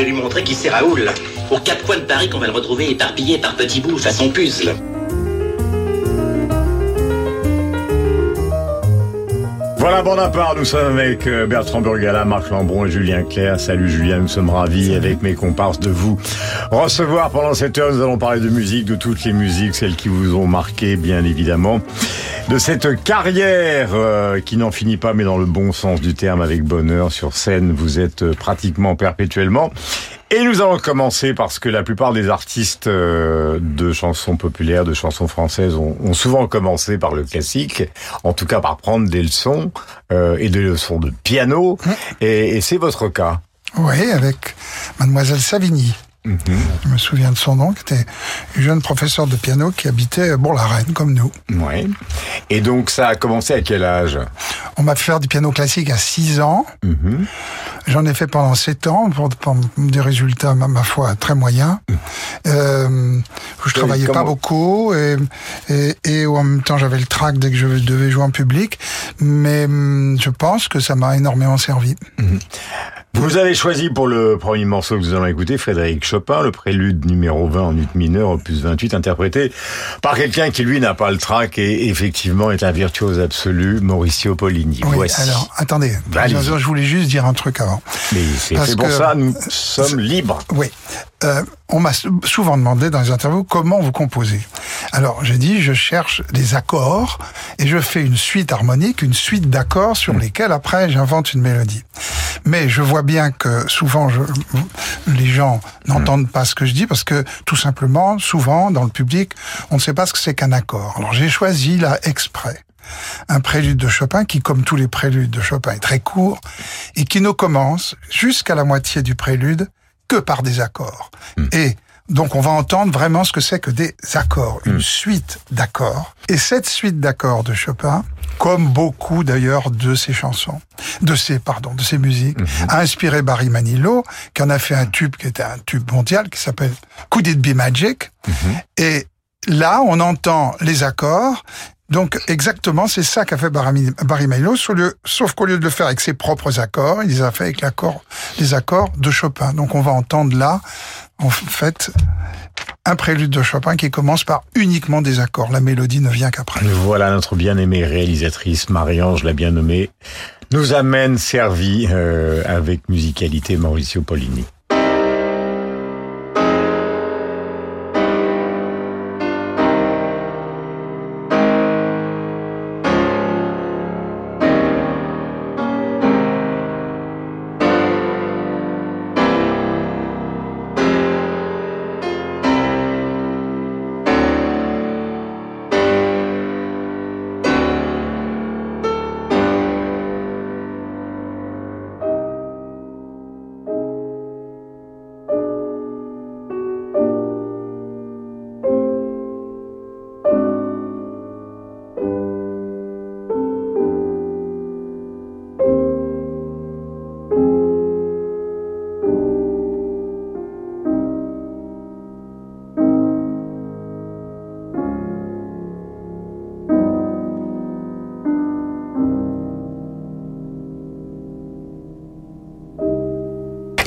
Je vais lui montrer qui c'est Raoul. Aux quatre coins de Paris qu'on va le retrouver éparpillé par petits bouts façon puzzle. Voilà, bon à part, nous sommes avec euh, Bertrand Burgala, Marc Lambron et Julien Clerc. Salut Julien, nous sommes ravis avec mes comparses de vous recevoir pendant cette heure. Nous allons parler de musique, de toutes les musiques, celles qui vous ont marqué, bien évidemment. De cette carrière euh, qui n'en finit pas, mais dans le bon sens du terme, avec bonheur sur scène, vous êtes euh, pratiquement perpétuellement. Et nous allons commencer parce que la plupart des artistes euh, de chansons populaires, de chansons françaises ont, ont souvent commencé par le classique, en tout cas par prendre des leçons euh, et des leçons de piano. Et, et c'est votre cas. Oui, avec mademoiselle Savigny. Mhm. Je me souviens de son nom, qui était une jeune professeure de piano qui habitait Bourg-la-Reine, comme nous. Ouais. Et donc ça a commencé à quel âge? On m'a fait faire du piano classique à 6 ans. Mhm. J'en ai fait pendant 7 ans, pour, pour des résultats, ma, ma foi, très moyens. Euh, où je Oui, travaillais pas beaucoup et, et, et en même temps j'avais le trac dès que je devais jouer en public. Mais hum, je pense que ça m'a énormément servi. Vous avez choisi pour le premier morceau que nous allons écouter Frédéric Chopin, le prélude numéro 20 en ut mineur, opus 28, interprété par quelqu'un qui lui n'a pas le trac et effectivement est un virtuose absolu, Mauricio Pollini. Oui, Voici. alors attendez, je, voulais juste dire un truc avant. Mais c'est pour que- ça, nous sommes libres. Oui. Euh, on m'a sou- souvent demandé dans les interviews comment vous composez. Alors j'ai dit je cherche des accords et je fais une suite harmonique, une suite d'accords sur lesquels après j'invente une mélodie. Mais je vois bien que souvent je, les gens n'entendent pas ce que je dis parce que tout simplement souvent dans le public on ne sait pas ce que c'est qu'un accord. Alors j'ai choisi là exprès un prélude de Chopin qui, comme tous les préludes de Chopin, est très court et qui ne commence jusqu'à la moitié du prélude que par des accords. Et donc on va entendre vraiment ce que c'est que des accords, une suite d'accords. Et cette suite d'accords de Chopin, comme beaucoup d'ailleurs de ses chansons, de ses pardon, de ses musiques, a inspiré Barry Manilow, qui en a fait un tube qui était un tube mondial qui s'appelle Could It Be Magic? Et là, on entend les accords. Donc exactement, c'est ça qu'a fait Barry Manilow, sauf qu'au lieu de le faire avec ses propres accords, il les a fait avec l'accord, les accords de Chopin. Donc on va entendre là, en fait, un prélude de Chopin qui commence par uniquement des accords. La mélodie ne vient qu'après. Voilà notre bien-aimée réalisatrice Marie-Ange, la bien nommée, nous amène servi euh, avec musicalité Mauricio Pollini.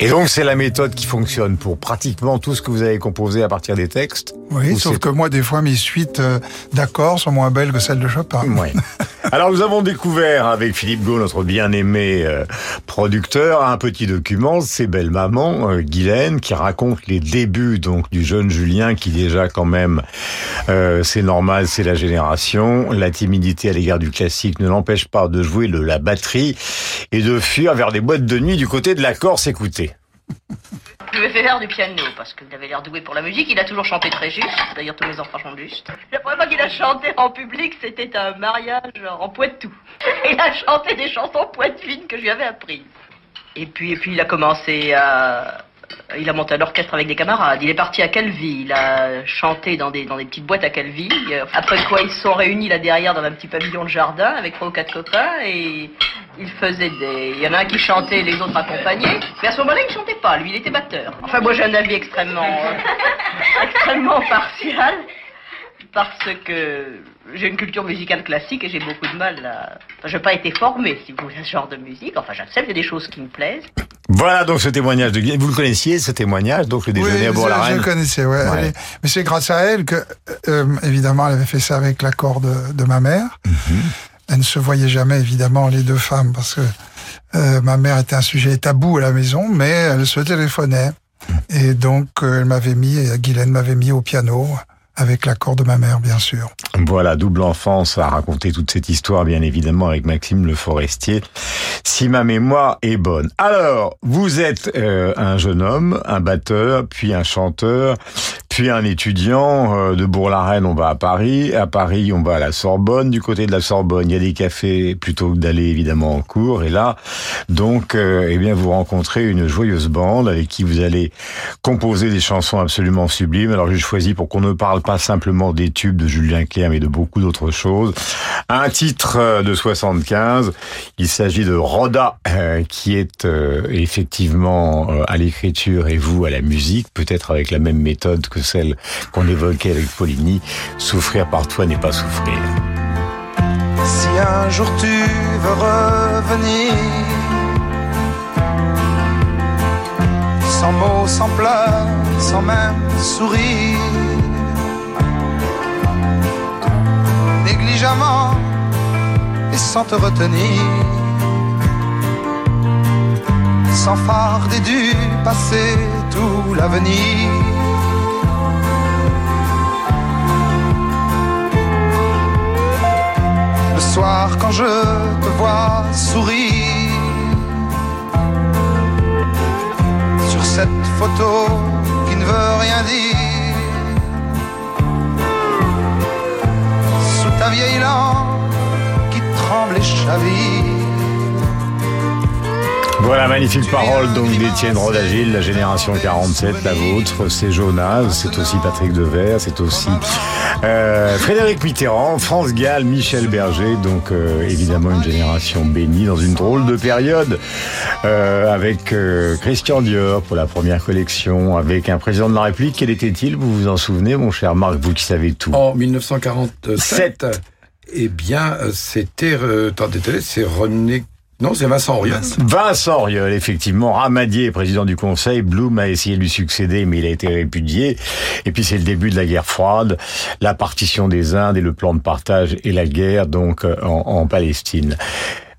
Et donc c'est la méthode qui fonctionne pour pratiquement tout ce que vous avez composé à partir des textes Oui, Ou sauf que moi, des fois, mes suites euh, d'accords sont moins belles que celles de Chopin. Ouais. Alors nous avons découvert avec Philippe Gau, notre bien-aimé euh, producteur, un petit document, c'est Belle Maman, euh, Guylaine, qui raconte les débuts donc du jeune Julien, qui déjà quand même, euh, c'est normal, c'est la génération. La timidité à l'égard du classique ne l'empêche pas de jouer de la batterie et de fuir vers des boîtes de nuit du côté de la Corse. Écoutez. Je fait faire du piano parce qu'il avait l'air doué pour la musique. Il a toujours chanté très juste. D'ailleurs, tous mes enfants chantent juste. La première fois qu'il a chanté en public, c'était un mariage en Poitou. Il a chanté des chansons poitevines que je lui avais apprises. Et puis, et puis, il a commencé à, il a monté un orchestre avec des camarades. Il est parti à Calvi. Il a chanté dans des, petites boîtes à Calvi. Après quoi, ils se sont réunis là derrière dans un petit pavillon de jardin avec trois ou quatre copains et il faisait des. Il y en a un qui chantait, les autres accompagnaient. Mais à ce moment-là, il ne chantait pas. Lui, il était batteur. Enfin, moi, j'ai un avis extrêmement, extrêmement partial parce que j'ai une culture musicale classique et j'ai beaucoup de mal à... Enfin, je n'ai pas été formé, si vous voulez, à ce genre de musique. Enfin, j'accepte, il y a des choses qui me plaisent. Voilà donc ce témoignage de Vous le connaissiez, ce témoignage, donc le déjeuner oui, à bourg je le connaissais, ouais. ouais. mais c'est grâce à elle que, euh, évidemment, elle avait fait ça avec l'accord de, de, ma mère. Mm -hmm. Elle ne se voyait jamais, évidemment, les deux femmes, parce que euh, ma mère était un sujet tabou à la maison, mais elle se téléphonait. Et donc, euh, elle m'avait mis, Guylaine m'avait mis au piano avec l'accord de ma mère, bien sûr. Voilà, double enfance à raconter toute cette histoire, bien évidemment, avec Maxime Le Forestier, si ma mémoire est bonne. Alors, vous êtes euh, un jeune homme, un batteur, puis un chanteur, puis un étudiant. Euh, de Bourg-la-Reine, on va à Paris. À Paris, on va à la Sorbonne. Du côté de la Sorbonne, il y a des cafés plutôt que d'aller évidemment en cours. Et là, donc, euh, eh bien, vous rencontrez une joyeuse bande avec qui vous allez composer des chansons absolument sublimes. Alors, j'ai choisi pour qu'on ne parle pas simplement des tubes de Julien Clerc, mais de beaucoup d'autres choses. Un titre de 75. Il s'agit de Roda, euh, qui est euh, effectivement euh, à l'écriture et vous à la musique, peut-être avec la même méthode que celle qu'on évoquait avec Poligny. Souffrir par toi n'est pas souffrir. Si un jour tu veux revenir, sans mots, sans pleurs, sans même sourire, négligemment et sans te retenir, sans farder du passé tout l'avenir. Soir quand je te vois sourire sur cette photo qui ne veut rien dire. Sous ta vieille lampe qui tremble et chavire. Voilà, magnifique parole donc d'Étienne Rodagil, la génération 47, la vôtre, c'est Jonas, c'est aussi Patrick Devers, c'est aussi euh, Frédéric Mitterrand, France Gall, Michel Berger, donc euh, évidemment une génération bénie dans une drôle de période, euh, avec Christian Dior pour la première collection, avec un président de la République, quel était-il, vous vous en souvenez mon cher Marc, vous qui savez tout? En 1947, eh bien c'était, attendez, c'est René non, c'est Vincent Auriol. Vincent Auriol, effectivement. Ramadier, président du Conseil. Blum a essayé de lui succéder, mais il a été répudié. Et puis c'est le début de la guerre froide, la partition des Indes et le plan de partage et la guerre donc en, en Palestine.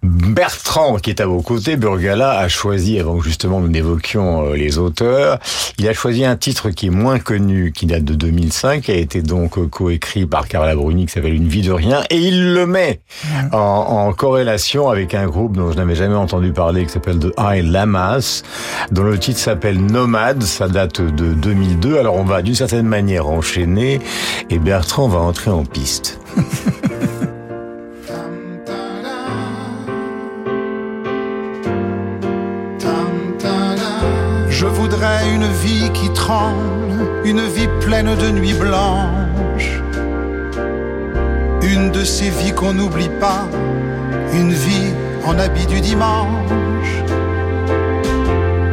Bertrand, qui est à vos côtés, Burgala, a choisi, avant que justement nous n'évoquions les auteurs, il a choisi un titre qui est moins connu, qui date de 2005, qui a été donc coécrit par Carla Bruni, qui s'appelle Une vie de rien, et il le met en, en corrélation avec un groupe dont je n'avais jamais entendu parler, qui s'appelle The High Lamas, dont le titre s'appelle Nomade, ça date de 2002, alors on va d'une certaine manière enchaîner, et Bertrand va entrer en piste. une vie qui tremble, une vie pleine de nuits blanches. Une de ces vies qu'on n'oublie pas, une vie en habit du dimanche.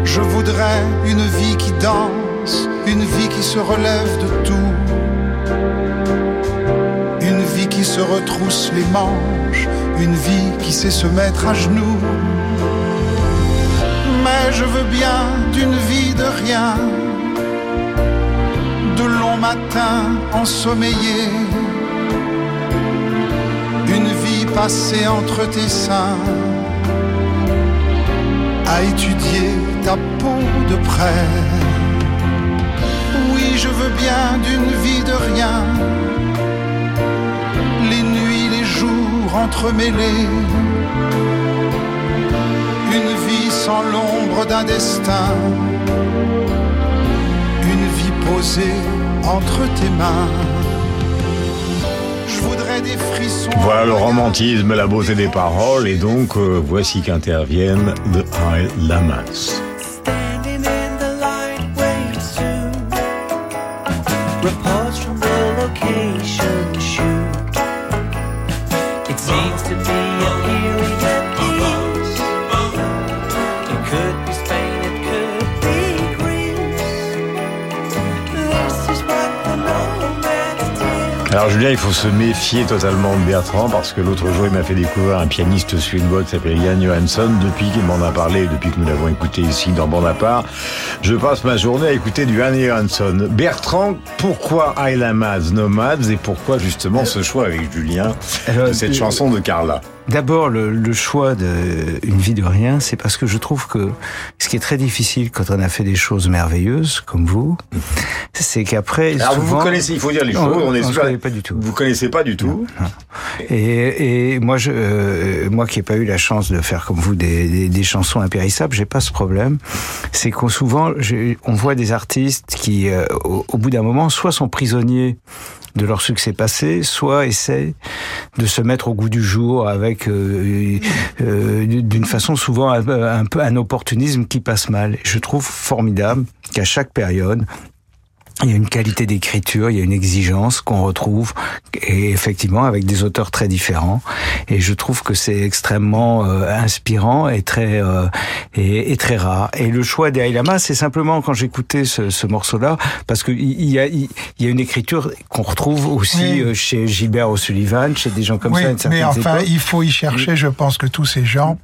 Je voudrais une vie qui danse, une vie qui se relève de tout. Une vie qui se retrousse les manches, une vie qui sait se mettre à genoux je veux bien d'une vie de rien, de longs matins ensommeillés, une vie passée entre tes seins, à étudier ta peau de près. Oui, je veux bien d'une vie de rien, les nuits, les jours entremêlés une vie sans l'ombre d'un destin. Une vie posée entre tes mains. Je voudrais des frissons. Voilà le romantisme, la beauté des paroles, et donc euh, voici qu'interviennent The High Lamas. Standing in the light. Julien, il faut se méfier totalement de Bertrand parce que l'autre jour il m'a fait découvrir un pianiste suédois qui s'appelle Jan Johansson. Depuis qu'il m'en a parlé, depuis que nous l'avons écouté ici dans part, je passe ma journée à écouter du Jan Johansson. Bertrand, pourquoi Islamaz Nomads et pourquoi justement ce choix avec Julien de cette euh, chanson de Carla? D'abord, le, le choix de Une vie de rien, c'est parce que je trouve que ce qui est très difficile quand on a fait des choses merveilleuses, comme vous, c'est qu'après... Alors souvent- vous connaissez, il faut dire les choses, on, est se sûr- connaît pas du tout. Vous connaissez pas du tout Et, et moi, je, euh, moi qui n'ai pas eu la chance de faire comme vous des, des, des chansons impérissables, j'ai pas ce problème. C'est qu'on souvent, on voit des artistes qui, euh, au, au bout d'un moment, soit sont prisonniers de leur succès passé, soit essaient de se mettre au goût du jour avec euh, euh, d'une façon souvent un peu un opportunisme qui passe mal. Je trouve formidable qu'à chaque période, il y a une qualité d'écriture, il y a une exigence qu'on retrouve, et effectivement avec des auteurs très différents. Et je trouve que c'est extrêmement euh, inspirant et très euh, et, et très rare. Et le choix des Lama, c'est simplement quand j'écoutais ce, ce morceau-là, parce que il y a il y a une écriture qu'on retrouve aussi Oui. euh, chez Gilbert O'Sullivan, chez des gens comme oui, ça. une mais enfin, époque. il faut y chercher. Je pense que tous ces gens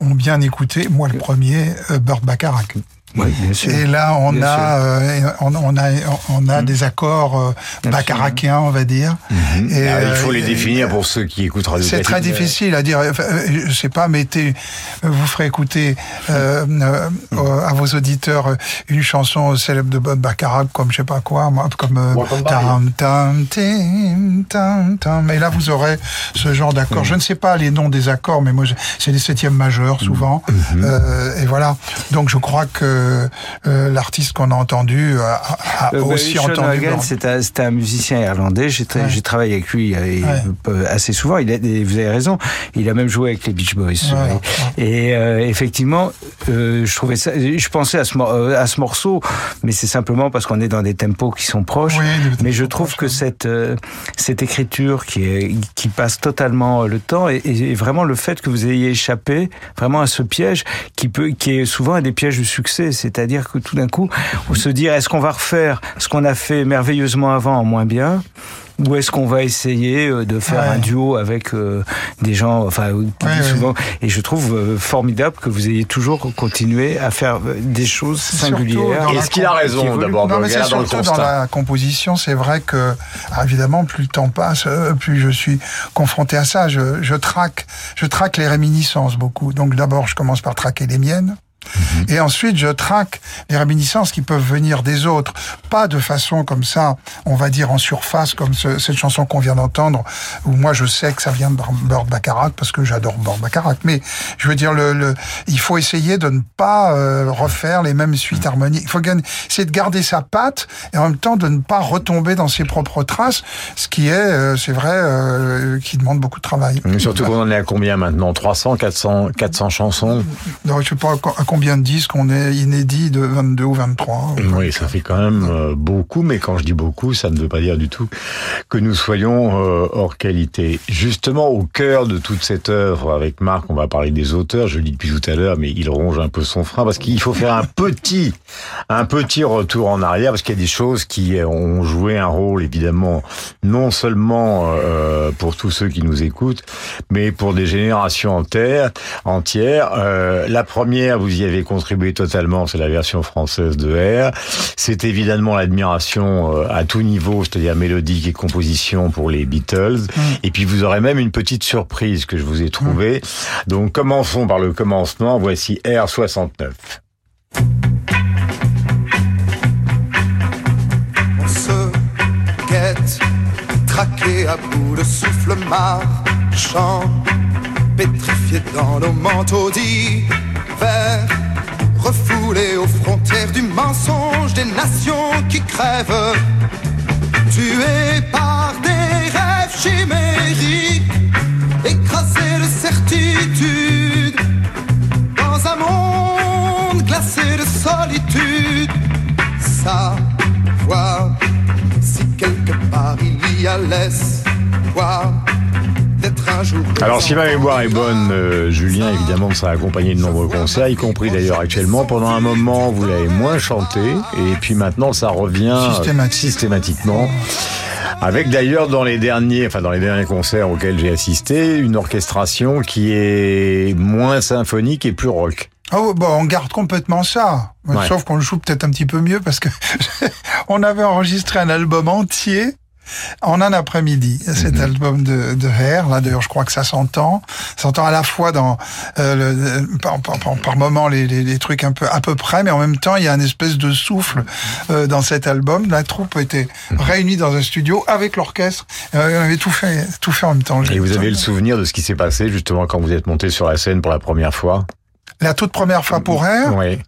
ont bien écouté. Moi, le premier, euh, Burt Bacharach. Oui, bien sûr. Et là, on Bien a, euh, on, on a, on a des accords euh, Bien bacharakiens, on va dire. Et, Ah, Il euh, faut les et- définir pour ceux qui écoutent Radio C'est très difficile à dire. Enfin, euh, Je sais pas, mettez, euh, vous ferez écouter euh, euh, euh, à vos auditeurs euh, une chanson célèbre de Bob Baccarat, comme je sais pas quoi, comme euh, tam tam tam tam. Et là, vous aurez ce genre d'accords. Je ne sais pas les noms des accords, mais moi, c'est les septièmes majeurs souvent. Euh, et voilà. Donc, je crois que euh, l'artiste qu'on a entendu a, a- Euh, bah, aussi Sean entendu. C'est un, musicien irlandais. J'ai tra- Ouais. j'ai travaillé avec lui euh, Ouais. euh, assez souvent. Il a, et vous avez raison. Il a même joué avec les Beach Boys. Ouais. Et euh, effectivement, euh, je trouvais ça. Je pensais à ce, mor- euh, à ce morceau, mais c'est simplement parce qu'on est dans des tempos qui sont proches. Oui, mais je trouve que cette euh, cette écriture qui est qui passe totalement le temps et, et vraiment le fait que vous ayez échappé vraiment à ce piège qui peut qui est souvent un des pièges du succès, c'est-à-dire que tout d'un coup on se dit est-ce qu'on va refaire ce qu'on a fait merveilleusement avant en moins bien ou est-ce qu'on va essayer euh, de faire Ouais. un duo avec euh, des gens, enfin qui Ouais, souvent. Et je trouve euh, formidable que vous ayez toujours continué à faire des choses singulières. dans Est-ce qu'il a raison d'abord Non, mais c'est dans surtout dans constat la composition, c'est vrai que, ah, évidemment, plus le temps passe, plus je suis confronté à ça. Je, je traque, je traque les réminiscences beaucoup. Donc d'abord, je commence par traquer les miennes. Et ensuite, je traque les réminiscences qui peuvent venir des autres. Pas de façon comme ça, on va dire en surface, comme ce- cette chanson qu'on vient d'entendre, où moi je sais que ça vient de Burt Bacharach, parce que j'adore Burt Bacharach. Mais je veux dire, le, le, il faut essayer de ne pas euh, refaire les mêmes suites harmoniques. Il faut c'est de garder sa patte et en même temps de ne pas retomber dans ses propres traces, ce qui est, euh, c'est vrai, euh, qui demande beaucoup de travail. Mais Surtout qu'on en est à combien maintenant? 300, 400, 400 chansons? Donc, je sais pas combien de disques on est inédit de 22 ou 23. Oui, ça fait quand même euh, beaucoup, mais quand je dis beaucoup, ça ne veut pas dire du tout que nous soyons euh, hors qualité. Justement, au cœur de toute cette œuvre, avec Marc, on va parler des auteurs, je le dis depuis tout à l'heure, mais il ronge un peu son frein, parce qu'il faut faire un petit, un petit retour en arrière, parce qu'il y a des choses qui ont joué un rôle, évidemment, non seulement euh, pour tous ceux qui nous écoutent, mais pour des générations entières. entières. La première, vous y avez contribué totalement, c'est la version française de R. C'est évidemment l'admiration euh, à tout niveau, c'est-à-dire mélodique et composition pour les Beatles. Et puis vous aurez même une petite surprise que je vous ai trouvée. Donc commençons par le commencement. Voici R69. On se guette, traqué à bout de souffle marchant, pétrifié dans nos manteaux refoulé aux frontières du mensonge des nations qui crèvent, tués par des rêves chimériques, écrasés de certitude, dans un monde glacé de solitude sa voix à l'espoir d'être un jour. Alors, si ma mémoire est bonne, euh, Julien, évidemment, ça a accompagné de nombreux concerts, y compris d'ailleurs actuellement. Pendant un moment, vous l'avez moins chanté, et puis maintenant, ça revient euh, Systématique. systématiquement. Avec d'ailleurs dans les derniers, enfin dans les derniers concerts auxquels j'ai assisté, une orchestration qui est moins symphonique et plus rock. Oh, bon, on garde complètement ça. Ouais. Sauf qu'on le joue peut-être un petit peu mieux parce que on avait enregistré un album entier en un après-midi. Cet Mhm. album de, de Hair, là d'ailleurs je crois que ça s'entend. Ça s'entend à la fois dans euh, le, par, par, par, par moment les, les, les trucs un peu à peu près, mais en même temps il y a une espèce de souffle euh, dans cet album. La troupe était Mhm. réunie dans un studio avec l'orchestre. Euh, on avait tout fait, tout fait en même temps. Et vous avez le souvenir de ce qui s'est passé justement quand vous êtes monté sur la scène pour la première fois? La toute première fois pour Hair? Oui.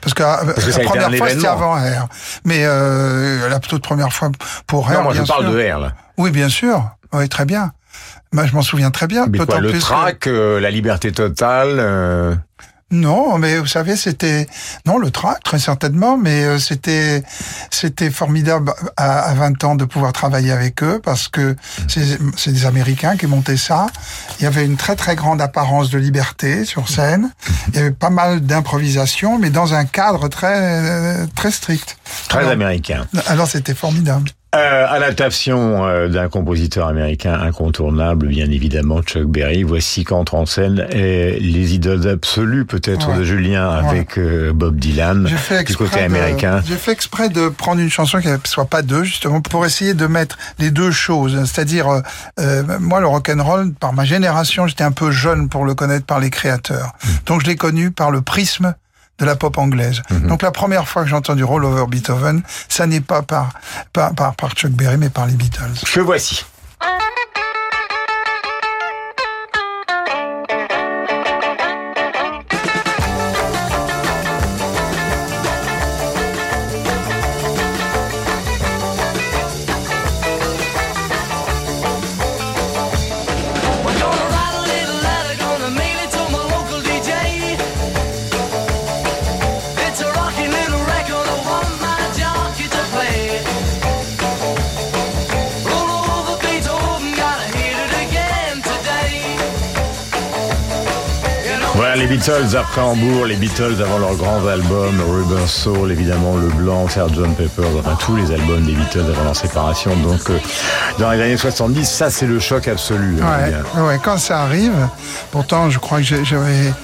Parce que, euh, que ça a la première fois, c'était avant R. Mais euh, la toute première fois pour R. Non, moi je parle de R là. Oui, bien sûr. Oui, très bien. Moi, je m'en souviens très bien. Mais quoi, le plus que- track, euh, la liberté totale. euh, Non, mais vous savez, c'était non le track très certainement, mais euh, c'était c'était formidable à, à 20 ans de pouvoir travailler avec eux parce que c'est c'est des Américains qui montaient ça. Il y avait une très très grande apparence de liberté sur scène. Il y avait pas mal d'improvisation, mais dans un cadre très très strict. Très Alors- américain. Alors c'était formidable. Euh, adaptation euh, d'un compositeur américain incontournable, bien évidemment, Chuck Berry. Voici qu'entre en scène euh, les idoles absolues, peut-être, Ouais. de Julien avec euh, Bob Dylan, du côté américain. J'ai fait exprès de prendre une chanson qui ne soit pas deux, justement, pour essayer de mettre les deux choses. C'est-à-dire, euh, euh, moi, le rock and roll, par ma génération, j'étais un peu jeune pour le connaître par les créateurs. Mmh. Donc, je l'ai connu par le prisme de la pop anglaise. Mmh. Donc, la première fois que j'ai entendu Roll Over Beethoven, ça n'est pas par, par, par, par Chuck Berry, mais par les Beatles. Que voici. Beatles après Hambourg, les Beatles avant leur grand album, Rubber Soul, évidemment Le Blanc, Sgt. Pepper, enfin tous les albums des Beatles avant leur séparation. Donc euh, dans les années 70, ça c'est le choc absolu. hein, Ouais, ouais, quand ça arrive, pourtant je crois que j'avais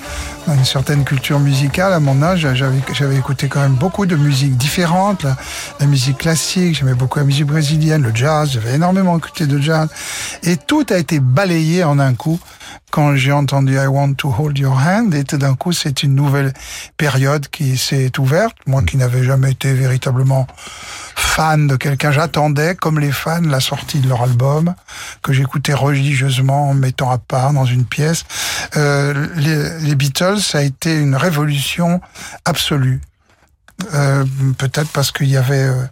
une certaine culture musicale à mon âge, j'avais écouté quand même beaucoup de musique différentes, la, la musique classique, j'aimais beaucoup la musique brésilienne, le jazz, j'avais énormément écouté de jazz, et tout a été balayé en un coup quand j'ai entendu I Want to Hold Your Hand, et tout d'un coup c'est une nouvelle période qui s'est ouverte, moi qui n'avais jamais été véritablement fan de quelqu'un. J'attendais, comme les fans, la sortie de leur album, que j'écoutais religieusement en me mettant à part dans une pièce. Euh, les, les Beatles, ça a été une révolution absolue. Euh, Peut-être parce qu'il y avait euh,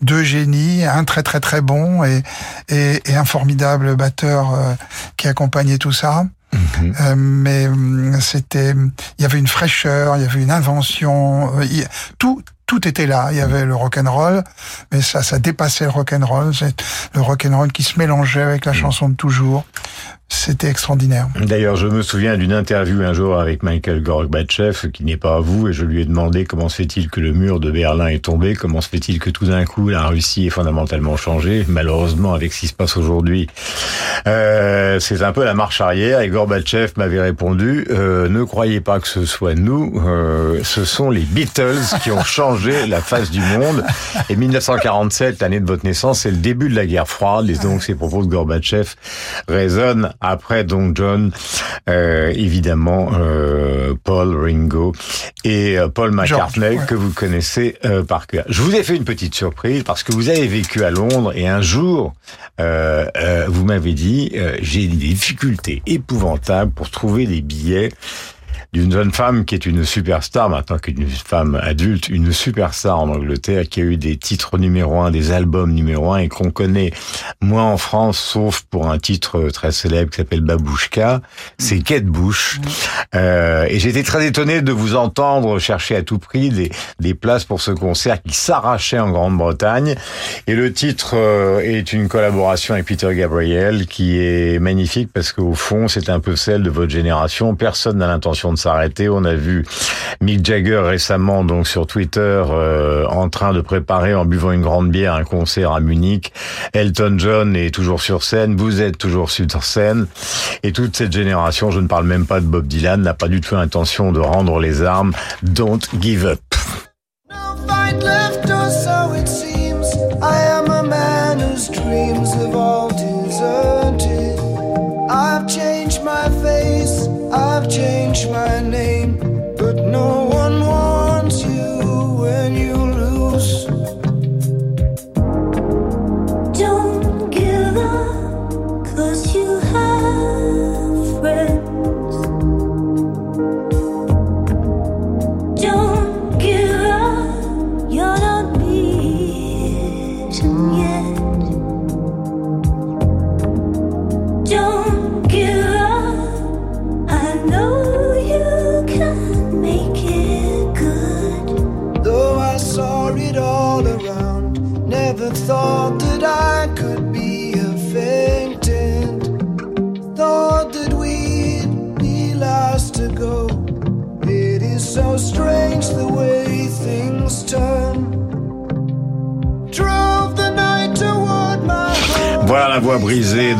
deux génies, un très très très bon et, et, et un formidable batteur euh, qui accompagnait tout ça. Euh, mais hum, c'était, il y avait une fraîcheur, il y avait une invention, euh, il- tout, tout était là. Il y avait le rock and roll, mais ça, ça dépassait le rock and roll. C'est le rock and roll qui se mélangeait avec la chanson de toujours. C'était extraordinaire. D'ailleurs, je me souviens d'une interview un jour avec Michael Gorbatchev, qui n'est pas à vous, et je lui ai demandé comment se fait-il que le mur de Berlin est tombé, comment se fait-il que tout d'un coup la Russie est fondamentalement changée. Malheureusement, avec ce qui se passe aujourd'hui, euh, c'est un peu la marche arrière. Et Gorbatchev m'avait répondu euh, ne croyez pas que ce soit nous, euh, ce sont les Beatles qui ont changé la face du monde. Et 1947, l'année de votre naissance, c'est le début de la guerre froide. Et donc, ces propos de Gorbatchev résonnent après donc John, euh, évidemment euh, Paul Ringo et euh, Paul McCartney George, ouais. que vous connaissez euh, par cœur. Je vous ai fait une petite surprise parce que vous avez vécu à Londres et un jour euh, euh, vous m'avez dit euh, j'ai des difficultés épouvantables pour trouver des billets d'une jeune femme qui est une superstar maintenant qu'une femme adulte, une superstar en Angleterre qui a eu des titres numéro un, des albums numéro un et qu'on connaît moins en France sauf pour un titre très célèbre qui s'appelle Babouchka, c'est Kate Bush. Euh, et j'étais très étonné de vous entendre chercher à tout prix des, des places pour ce concert qui s'arrachait en Grande-Bretagne. Et le titre euh, est une collaboration avec Peter Gabriel qui est magnifique parce qu'au fond c'est un peu celle de votre génération. Personne n'a l'intention de s'arrêter. On a vu Mick Jagger récemment donc sur Twitter euh, en train de préparer en buvant une grande bière un concert à Munich. Elton John est toujours sur scène. Vous êtes toujours sur scène. Et toute cette génération, je ne parle même pas de Bob Dylan, n'a pas du tout l'intention de rendre les armes. Don't give up. My name,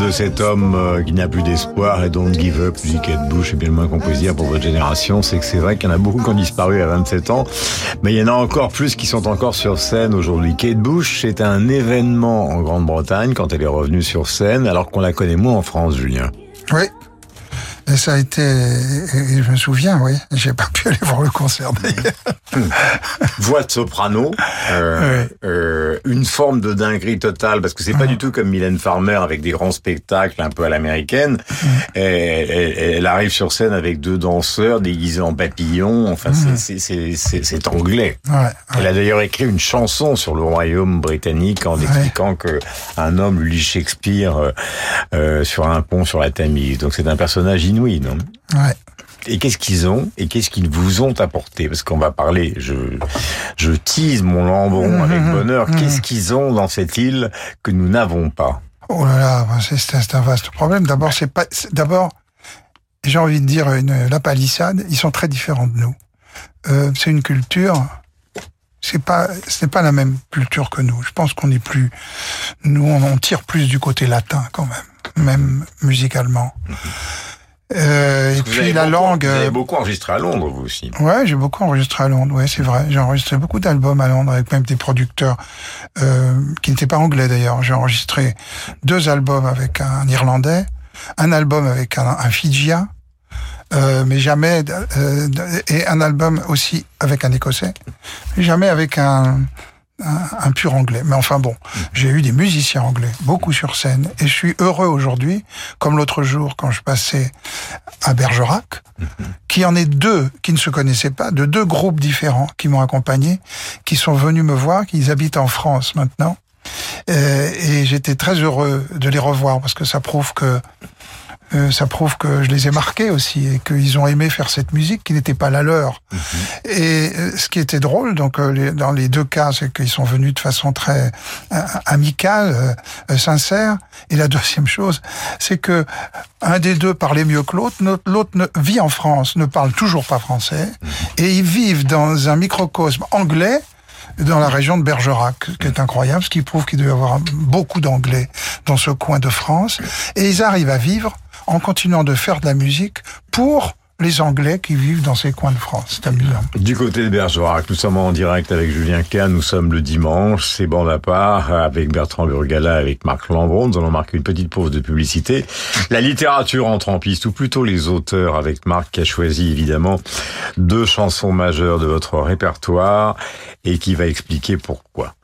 de cet homme euh, qui n'a plus d'espoir et Don't Give Up, dit Kate Bush, et bien le moins qu'on puisse dire pour votre génération, c'est que c'est vrai qu'il y en a beaucoup qui ont disparu à 27 ans, mais il y en a encore plus qui sont encore sur scène aujourd'hui. Kate Bush, c'est un événement en Grande-Bretagne quand elle est revenue sur scène, alors qu'on la connaît moins en France, Julien. Oui. Et ça a été, et je me souviens, oui, j'ai pas pu aller voir le concert d'ailleurs. Voix de soprano, euh, euh, une forme de dinguerie totale, parce que c'est pas du tout comme Mylène Farmer avec des grands spectacles un peu à l'américaine. Elle, elle- elle arrive sur scène avec deux danseurs déguisés en papillons. Enfin, c'est- c'est- anglais. Ouais, Elle a d'ailleurs écrit une chanson sur le royaume britannique en expliquant que un homme lit Shakespeare euh, euh, sur un pont sur la Tamise. Donc c'est un personnage inouï, non Ouais. et qu'est-ce qu'ils ont et qu'est-ce qu'ils vous ont apporté? Parce qu'on va parler, je, je tease mon lambron avec bonheur. Qu'est-ce qu'ils ont dans cette île que nous n'avons pas? Oh là là, ben, c'est c'est- c'est un vaste problème. D'abord, c'est pas. c'est- D'abord, j'ai envie de dire une, la palissade. Ils sont très différents de nous. Euh, c'est une culture. C'est pas, ce n'est pas la même culture que nous. Je pense qu'on est plus, nous, on, on tire plus du côté latin quand même, même musicalement. Euh, et puis la beaucoup- langue. Vous avez euh, beaucoup enregistré à Londres, vous aussi. Ouais, j'ai beaucoup enregistré à Londres. Ouais, c'est vrai. J'ai enregistré beaucoup d'albums à Londres avec même des producteurs euh, qui n'étaient pas anglais d'ailleurs. J'ai enregistré deux albums avec un Irlandais, un album avec un, un Fidjien, euh, mais jamais euh, et un album aussi avec un Écossais, mais jamais avec un un, pur anglais. Mais enfin bon, j'ai eu des musiciens anglais, beaucoup sur scène, et je suis heureux aujourd'hui, comme l'autre jour quand je passais à Bergerac, qui en est deux qui ne se connaissaient pas, de deux groupes différents qui m'ont accompagné, qui sont venus me voir, qui habitent en France maintenant. Euh, et j'étais très heureux de les revoir parce que ça prouve que euh, ça prouve que je les ai marqués aussi et qu'ils ont aimé faire cette musique qui n'était pas la leur. Et euh, ce qui était drôle, donc euh, les- dans les deux cas, c'est qu'ils sont venus de façon très euh, amicale, sincère. Et la deuxième chose, c'est que un des deux parlait mieux que l'autre, l'autre- vit en France, ne parle toujours pas français, et ils vivent dans un microcosme anglais dans la région de Bergerac, ce qui est incroyable, ce qui prouve qu'il doit y avoir beaucoup d'anglais dans ce coin de France, et ils arrivent à vivre en continuant de faire de la musique pour les Anglais qui vivent dans ces coins de France. C'est amusant. Du côté de Bergerac, nous sommes en direct avec Julien Kahn, nous sommes le dimanche, c'est bande à part, avec Bertrand Burgala, avec Marc Lambron, nous allons marquer une petite pause de publicité. La littérature entre en piste, ou plutôt les auteurs, avec Marc qui a choisi évidemment deux chansons majeures de votre répertoire, et qui va expliquer pourquoi.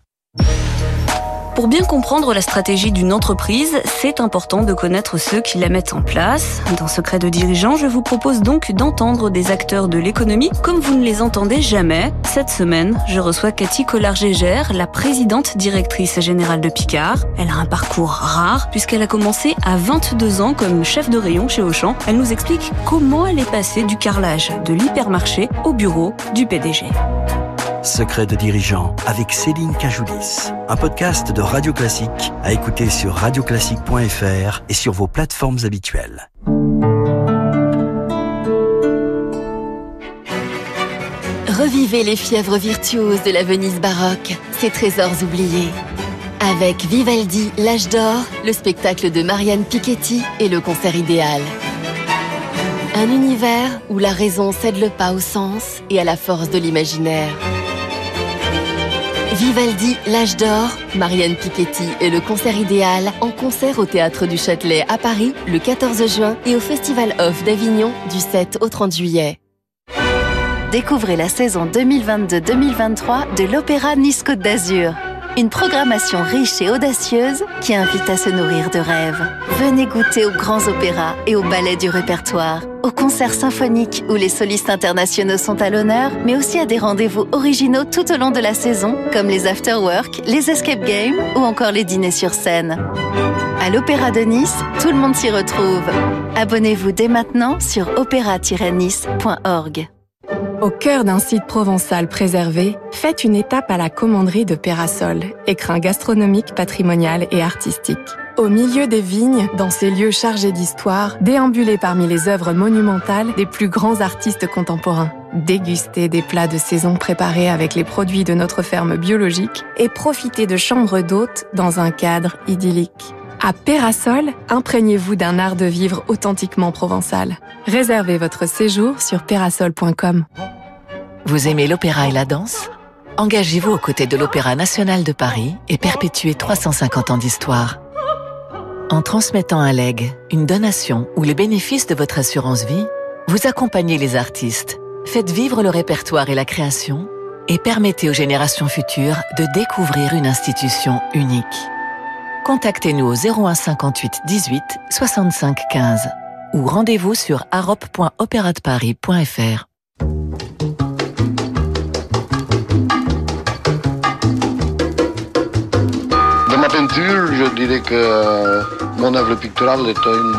Pour bien comprendre la stratégie d'une entreprise, c'est important de connaître ceux qui la mettent en place. Dans Secret de dirigeant, je vous propose donc d'entendre des acteurs de l'économie comme vous ne les entendez jamais. Cette semaine, je reçois Cathy Collard-Gégère, la présidente directrice générale de Picard. Elle a un parcours rare puisqu'elle a commencé à 22 ans comme chef de rayon chez Auchan. Elle nous explique comment elle est passée du carrelage de l'hypermarché au bureau du PDG. Secret de dirigeant avec Céline Cajoulis. Un podcast de Radio Classique à écouter sur radioclassique.fr et sur vos plateformes habituelles. Revivez les fièvres virtuoses de la Venise baroque, ces trésors oubliés. Avec Vivaldi, l'âge d'or, le spectacle de Marianne Piketty et le concert idéal. Un univers où la raison cède le pas au sens et à la force de l'imaginaire. Vivaldi, l'âge d'or, Marianne Piketty et le concert idéal en concert au Théâtre du Châtelet à Paris le 14 juin et au Festival Off d'Avignon du 7 au 30 juillet. Découvrez la saison 2022-2023 de l'Opéra Nice Côte d'Azur. Une programmation riche et audacieuse qui invite à se nourrir de rêves. Venez goûter aux grands opéras et aux ballets du répertoire, aux concerts symphoniques où les solistes internationaux sont à l'honneur, mais aussi à des rendez-vous originaux tout au long de la saison, comme les after-work, les escape games ou encore les dîners sur scène. À l'Opéra de Nice, tout le monde s'y retrouve. Abonnez-vous dès maintenant sur opéra-nice.org. Au cœur d'un site provençal préservé, faites une étape à la commanderie de Pérasol, écrin gastronomique, patrimonial et artistique. Au milieu des vignes, dans ces lieux chargés d'histoire, déambulez parmi les œuvres monumentales des plus grands artistes contemporains. Dégustez des plats de saison préparés avec les produits de notre ferme biologique et profitez de chambres d'hôtes dans un cadre idyllique. À Pérasol, imprégnez-vous d'un art de vivre authentiquement provençal. Réservez votre séjour sur perasol.com. Vous aimez l'opéra et la danse? Engagez-vous aux côtés de l'Opéra national de Paris et perpétuez 350 ans d'histoire. En transmettant un leg, une donation ou les bénéfices de votre assurance vie, vous accompagnez les artistes, faites vivre le répertoire et la création et permettez aux générations futures de découvrir une institution unique. Contactez-nous au 01 58 18 65 15 ou rendez-vous sur arop.opéradeparis.fr. Dans ma peinture, je dirais que mon œuvre picturale est une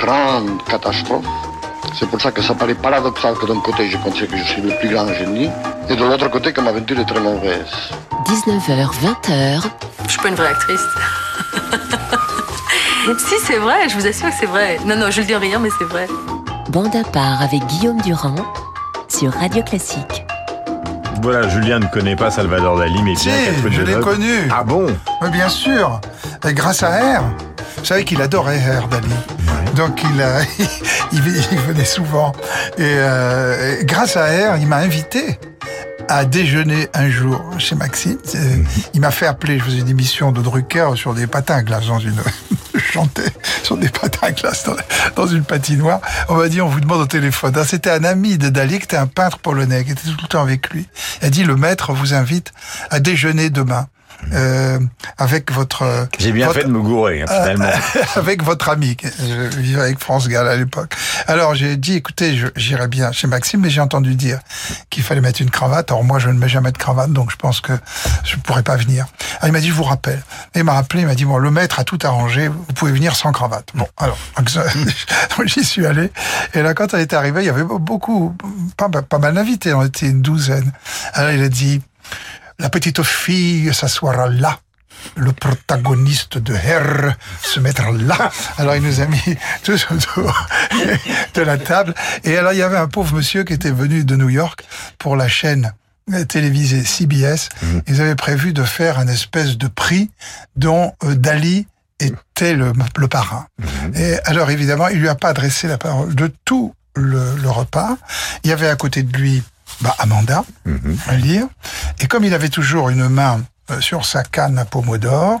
grande catastrophe. C'est pour ça que ça paraît paradoxal que d'un côté je considère que je suis le plus grand génie et de l'autre côté que ma peinture est très mauvaise. 19h, 20h. Je suis pas une vraie actrice. si, c'est vrai, je vous assure que c'est vrai. Non, non, je le dis en riant, mais c'est vrai. Bande à part avec Guillaume Durand sur Radio Classique. Voilà, Julien ne connaît pas Salvador Dali, mais Si, bien qu'elle je l'ai connu. Ah bon? Oui, bien sûr. Et grâce à R. Vous savez qu'il adorait R, Dali. Donc il, venait souvent. Et, euh, grâce à R, il m'a invité à déjeuner un jour chez Maxime. Il m'a fait appeler, je faisais une émission de Drucker sur des patins à glace dans une... je sur des patins à glace dans, dans une patinoire. On m'a dit, on vous demande au téléphone. Ah, C'était un ami de Dali, qui était un peintre polonais, qui était tout le temps avec lui. Il a dit, le maître vous invite à déjeuner demain. Euh, avec votre... J'ai bien votre- fait de me gourer, hein, finalement. avec votre ami. Je vivais avec France Gall à l'époque. Alors j'ai dit, écoutez, j'irai bien chez Maxime, mais j'ai entendu dire qu'il fallait mettre une cravate. Alors moi, je ne mets jamais de cravate, donc je pense que je ne pourrais pas venir. Alors il m'a dit, je vous rappelle. Et il m'a rappelé, il m'a dit, bon, le maître a tout arrangé, vous pouvez venir sans cravate. Bon, alors, j'y suis allé. Et là, quand elle est arrivée, il y avait beaucoup, pas, pas mal d'invités, on était une douzaine. Alors il a dit, la petite fille s'assoira là. Le protagoniste de R se mettra là. Alors il nous a mis tous autour de la table. Et alors il y avait un pauvre monsieur qui était venu de New York pour la chaîne télévisée CBS. Ils avaient prévu de faire un espèce de prix dont euh, Dali était le, le parrain. Et alors évidemment, il lui a pas adressé la parole de tout le, le repas. Il y avait à côté de lui bah, Amanda à lire. Et comme il avait toujours une main euh, sur sa canne à pommeau d'or,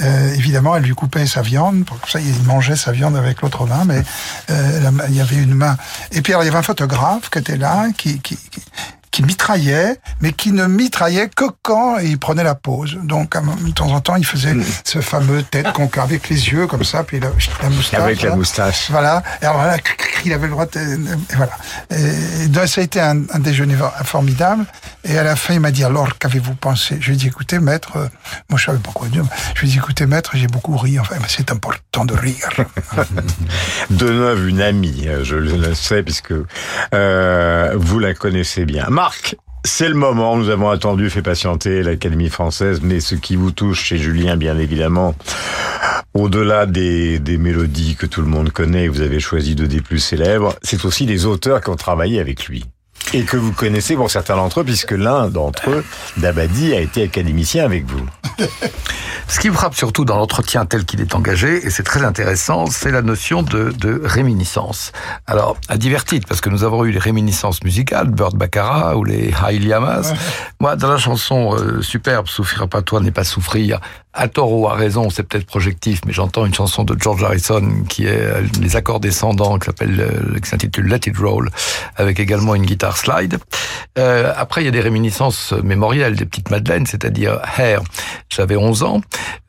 euh, évidemment, elle lui coupait sa viande. Pour ça, il mangeait sa viande avec l'autre main, mais euh, la il y avait une main. Et puis, alors, il y avait un photographe qui était là, qui, qui, qui, mitraillait, mais qui ne mitraillait que quand il prenait la pause. Donc, de temps en temps, il faisait ce fameux tête concave avec les yeux comme ça, puis la, la moustache. Avec la là. moustache. Voilà. Et alors cric, il avait le droit de, et voilà. Et donc, ça a été un, un déjeuner formidable. Et à la fin, il m'a dit, alors, qu'avez-vous pensé? Je lui ai dit, écoutez, maître, euh, moi, je savais pas quoi dire. Je lui ai dit, écoutez, maître, j'ai beaucoup ri. Enfin, mais c'est important de rire. Deneuve, une amie, euh, je le sais puisque euh, vous la connaissez bien. C'est le moment, nous avons attendu, fait patienter l'Académie française, mais ce qui vous touche chez Julien, bien évidemment, au-delà des, des mélodies que tout le monde connaît, vous avez choisi deux des plus célèbres, c'est aussi les auteurs qui ont travaillé avec lui. Et que vous connaissez pour certains d'entre eux, puisque l'un d'entre eux, Dabadi, a été académicien avec vous. Ce qui me frappe surtout dans l'entretien tel qu'il est engagé, et c'est très intéressant, c'est la notion de, de réminiscence. Alors, à divers titres, parce que nous avons eu les réminiscences musicales, Bird Baccarat ou les High Liamas. Moi, dans la chanson euh, superbe, Souffrir pas toi n'est pas souffrir, à tort ou à raison, c'est peut-être projectif, mais j'entends une chanson de George Harrison qui est euh, les accords descendants, qui s'appelle, euh, qui s'intitule Let It Roll, avec également une guitare slide. Euh, après, il y a des réminiscences mémorielles, des petites madeleines, c'est-à-dire Hair. J'avais 11 ans,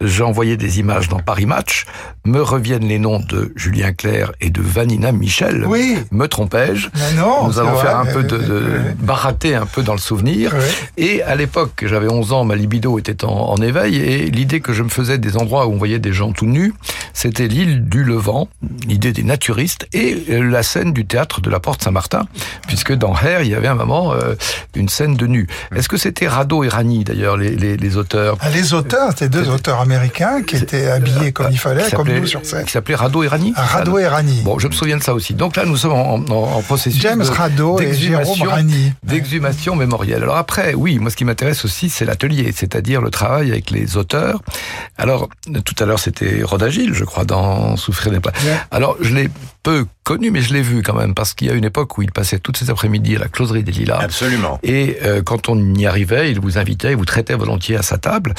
j'envoyais des images dans Paris Match, me reviennent les noms de Julien Clerc et de Vanina Michel. Oui. Me trompais-je? Mais non, Nous allons faire un peu de, de barater un peu dans le souvenir. Et à l'époque, j'avais 11 ans, ma libido était en, en éveil et l'idée que je me faisais des endroits où on voyait des gens tout nus, c'était l'île du Levant, l'idée des naturistes et euh, la scène du théâtre de la Porte Saint-Martin, puisque dans Hair, il y avait un moment euh, une scène de nu. Est-ce que c'était Rado et Rani d'ailleurs les, les, les auteurs Ah, Les auteurs, c'était deux auteurs américains qui étaient habillés comme il fallait, comme nous sur scène. Qui s'appelait Rado et Rani Ah, Rado et Rani. Bon, je me souviens de ça aussi. Donc là, nous sommes en, en, en processus James de- Rado et Jérôme Rani. D'exhumation mémorielle. Alors après, oui, moi ce qui m'intéresse aussi, c'est l'atelier, c'est-à-dire le travail avec les auteurs. Alors, tout à l'heure, c'était Rodagile, je crois, dans Souffrir n'est pas. Alors, je l'ai peu connu, mais je l'ai vu quand même, parce qu'il y a une époque où il passait toutes ses après-midi à la closerie des Lilas. Absolument. Et euh, quand on y arrivait, il vous invitait, il vous traitait volontiers à sa table.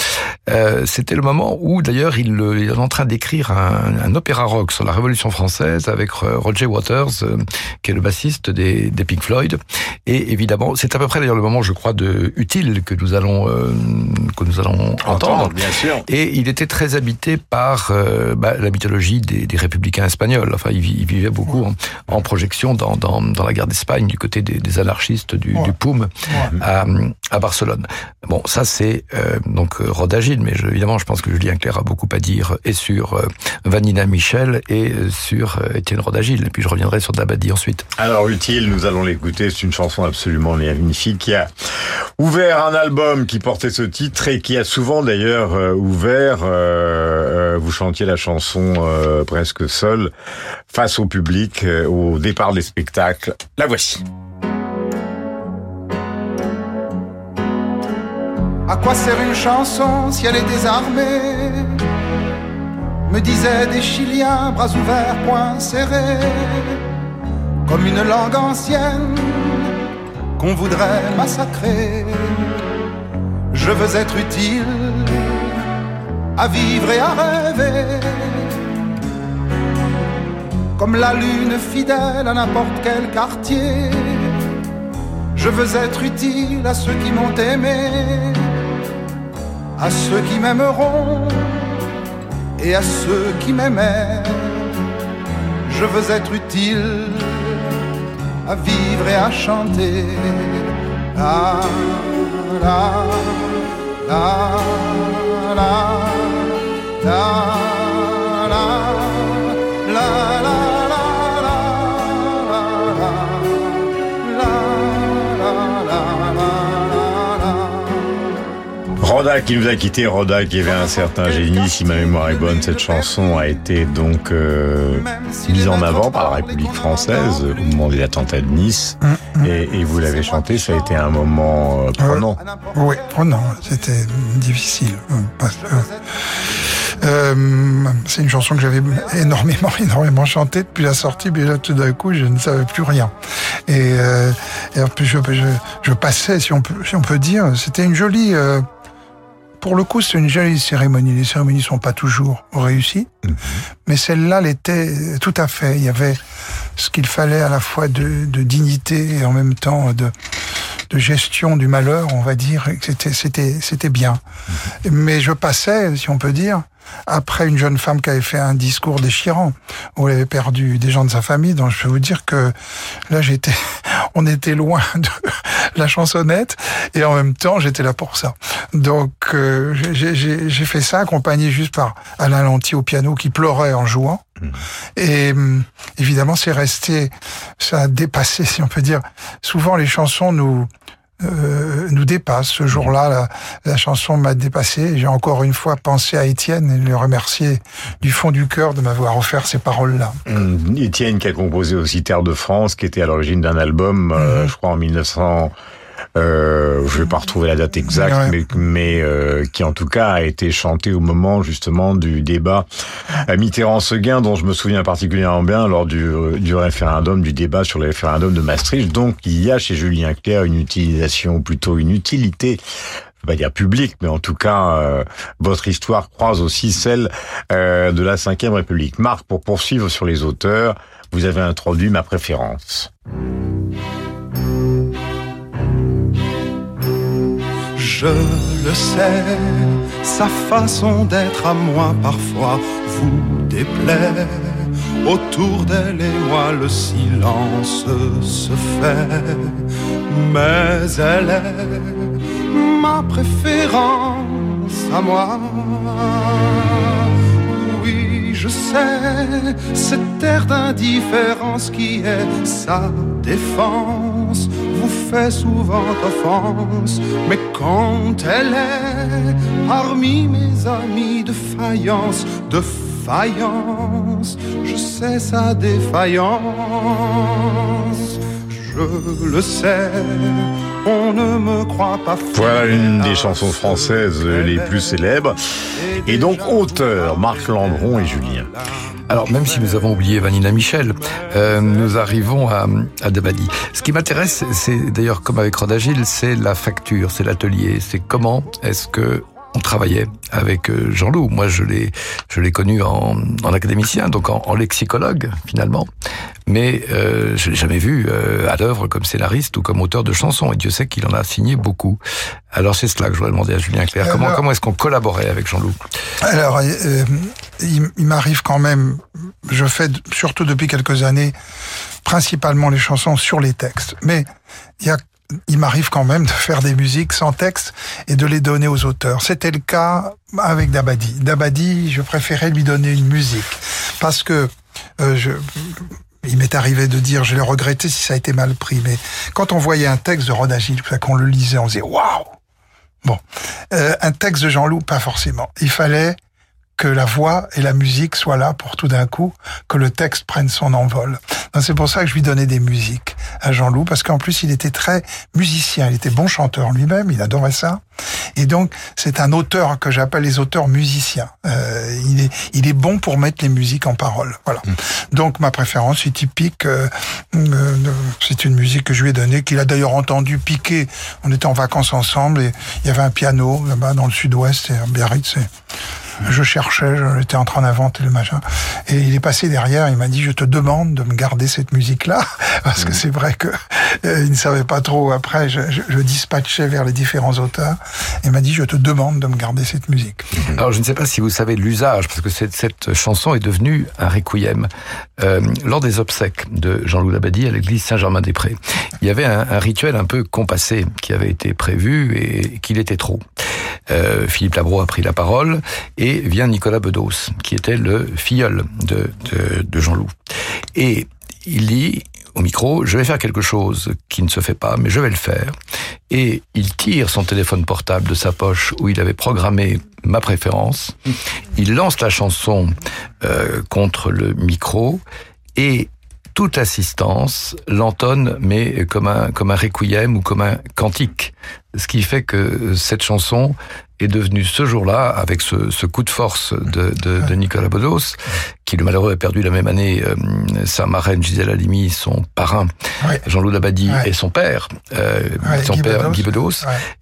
Euh, C'était le moment où, d'ailleurs, il, euh, il est en train d'écrire un, un opéra rock sur la Révolution française avec Roger Waters, euh, qui est le bassiste des, des Pink Floyd. Et évidemment, c'est à peu près d'ailleurs le moment, je crois, de utile que nous allons que nous allons entendre. bien sûr. Et il était très habité par bah, la mythologie des, des républicains espagnols. Enfin, il, vi- il vivait beaucoup en, en projection dans, dans, dans la guerre d'Espagne du côté des, des anarchistes du, du POUM à, à Barcelone. Bon, ça c'est euh, donc euh, Rodagile, mais je- évidemment, je pense que Julien Clerc a beaucoup à dire et sur euh, Vanina Michel et euh, sur euh, Étienne Rodagile. Et puis je reviendrai sur Dabadi ensuite. Alors utile, nous allons l'écouter. C'est une chanson absolument magnifique qui a ouvert un album qui portait ce titre et qui a souvent d'ailleurs euh, ouvert. euh, euh, vous chantiez la chanson euh, presque seul face au public euh, au départ des spectacles. La voici. À quoi sert une chanson si elle est désarmée? Me disaient des Chiliens, bras ouverts, poings serrés, comme une langue ancienne qu'on voudrait massacrer. Je veux être utile à vivre et à rêver, comme la lune fidèle à n'importe quel quartier. Je veux être utile à ceux qui m'ont aimé, à ceux qui m'aimeront et à ceux qui m'aimaient. Je veux être utile à vivre et à chanter. Roda qui nous a quitté, Roda qui avait un certain génie, si ma mémoire est bonne, cette chanson a été donc euh, mise en avant par la République française au moment des attentats de Nice. Et, et vous l'avez chanté, ça a été un moment euh, prenant. Oui, oh non, c'était difficile. euh, parce que, euh, c'est une chanson que j'avais énormément, énormément chantée depuis la sortie, mais là, tout d'un coup, je ne savais plus rien. Et, euh, et en plus, je, je, je passais, si on peut, si on peut dire, c'était une jolie. euh, pour le coup, c'est une jolie cérémonie. Les cérémonies sont pas toujours réussies, mais celle-là l'était tout à fait. Il y avait ce qu'il fallait à la fois de, de dignité et en même temps de, de gestion du malheur, on va dire. C'était, c'était, c'était bien. Mais je passais, si on peut dire, après une jeune femme qui avait fait un discours déchirant, où elle avait perdu des gens de sa famille. Donc je peux vous dire que là, j'étais, on était loin de la chansonnette, et en même temps, j'étais là pour ça. Donc euh, j'ai- fait ça accompagné juste par Alain Lanty au piano qui pleurait en jouant. Et hum, évidemment, c'est resté, ça a dépassé, si on peut dire. Souvent, les chansons nous euh, nous dépassent. Ce jour-là, la, la chanson m'a dépassé. J'ai encore une fois pensé à Étienne et le remercier du fond du cœur de m'avoir offert ces paroles-là. Hum, Étienne qui a composé aussi Terre de France, qui était à l'origine d'un album, euh, je crois en 1900. Euh, je vais pas retrouver la date exacte, Ouais. mais, mais euh, qui en tout cas a été chanté au moment justement du débat à Mitterrand-Seguin, dont je me souviens particulièrement bien lors du, du référendum, du débat sur le référendum de Maastricht. Donc il y a chez Julien Clerc une utilisation, plutôt une utilité je vais pas dire publique, mais en tout cas, euh, votre histoire croise aussi celle euh, de la Ve République. Marc, pour poursuivre sur les auteurs, vous avez introduit ma préférence. Je le sais, sa façon d'être à moi parfois vous déplaît. Autour d'elle et moi le silence se fait, mais elle est ma préférence à moi. Je sais, cette air d'indifférence qui est sa défense vous fait souvent offense, mais quand elle est parmi mes amis de faïence, de faïence, je sais sa défaillance, je le sais, on ne me croit pas Voilà une des chansons françaises les plus célèbres. Et donc auteur, Marc Landron et Julien. Alors, même si nous avons oublié Vanina Michel, euh, nous arrivons à, à Dabadi. Ce qui m'intéresse, c'est d'ailleurs comme avec Rodagil, c'est la facture, c'est l'atelier, c'est comment est-ce que on travaillait avec euh, Jean-Loup. Moi, je l'ai, je l'ai connu en, en académicien, donc en, en lexicologue finalement, mais euh, je l'ai jamais vu euh, à l'œuvre comme scénariste ou comme auteur de chansons. Et Dieu sait qu'il en a signé beaucoup. Alors c'est cela que je voudrais demander à Julien Clerc. Comment, comment est-ce qu'on collaborait avec Jean-Loup Alors, euh, il, il m'arrive quand même, je fais surtout depuis quelques années, principalement les chansons sur les textes. Mais il y a il m'arrive quand même de faire des musiques sans texte et de les donner aux auteurs. C'était le cas avec Dabadi. Dabadi, je préférais lui donner une musique parce que euh, je, il m'est arrivé de dire, je l'ai regretté si ça a été mal pris, mais quand on voyait un texte de Rodagil, qu'on le lisait, on disait waouh. Bon, Euh, un texte de Jean-Loup, pas forcément. Il fallait que la voix et la musique soient là pour tout d'un coup que le texte prenne son envol. C'est pour ça que je lui donnais des musiques à Jean-Loup, parce qu'en plus il était très musicien, il était bon chanteur lui-même, il adorait ça. Et donc c'est un auteur que j'appelle les auteurs musiciens. Euh, il, est, il est bon pour mettre les musiques en parole. Voilà. Donc ma préférence est typique. euh, euh, c'est une musique que je lui ai donnée, qu'il a d'ailleurs entendu piquer. On était en vacances ensemble et il y avait un piano là-bas dans le sud-ouest, et à Biarritz. et je cherchais, j'étais en train d'inventer le machin. Et il est passé derrière, il m'a dit, je te demande de me garder cette musique-là. Parce que c'est vrai que euh, il ne savait pas trop. Après, je, je, je dispatchais vers les différents auteurs. Il m'a dit, je te demande de me garder cette musique. Alors, je ne sais pas si vous savez l'usage, parce que cette, cette chanson est devenue un requiem. Euh, lors des obsèques de Jean-Loup Labadie à l'église Saint-Germain-des-Prés, il y avait un, un rituel un peu compassé qui avait été prévu et qu'il était trop. Euh, Philippe Labro a pris la parole et vient Nicolas Bedos, qui était le filleul de Jean-Loup. Et il dit au micro, je vais faire quelque chose qui ne se fait pas, mais je vais le faire. Et il tire son téléphone portable de sa poche où il avait programmé ma préférence. Il lance la chanson euh, contre le micro et toute l'assistance l'entonne, mais comme un, comme un requiem ou comme un cantique. Ce qui fait que cette chanson est devenue ce jour-là, avec ce, ce coup de force de, de, de Nicolas Bedos, qui le malheureux a perdu la même année euh, sa marraine Gisèle Halimi, son parrain Ouais. Jean-Loup Ouais. et son père, euh, Ouais, son Guy père Bedos. Guy Bedos.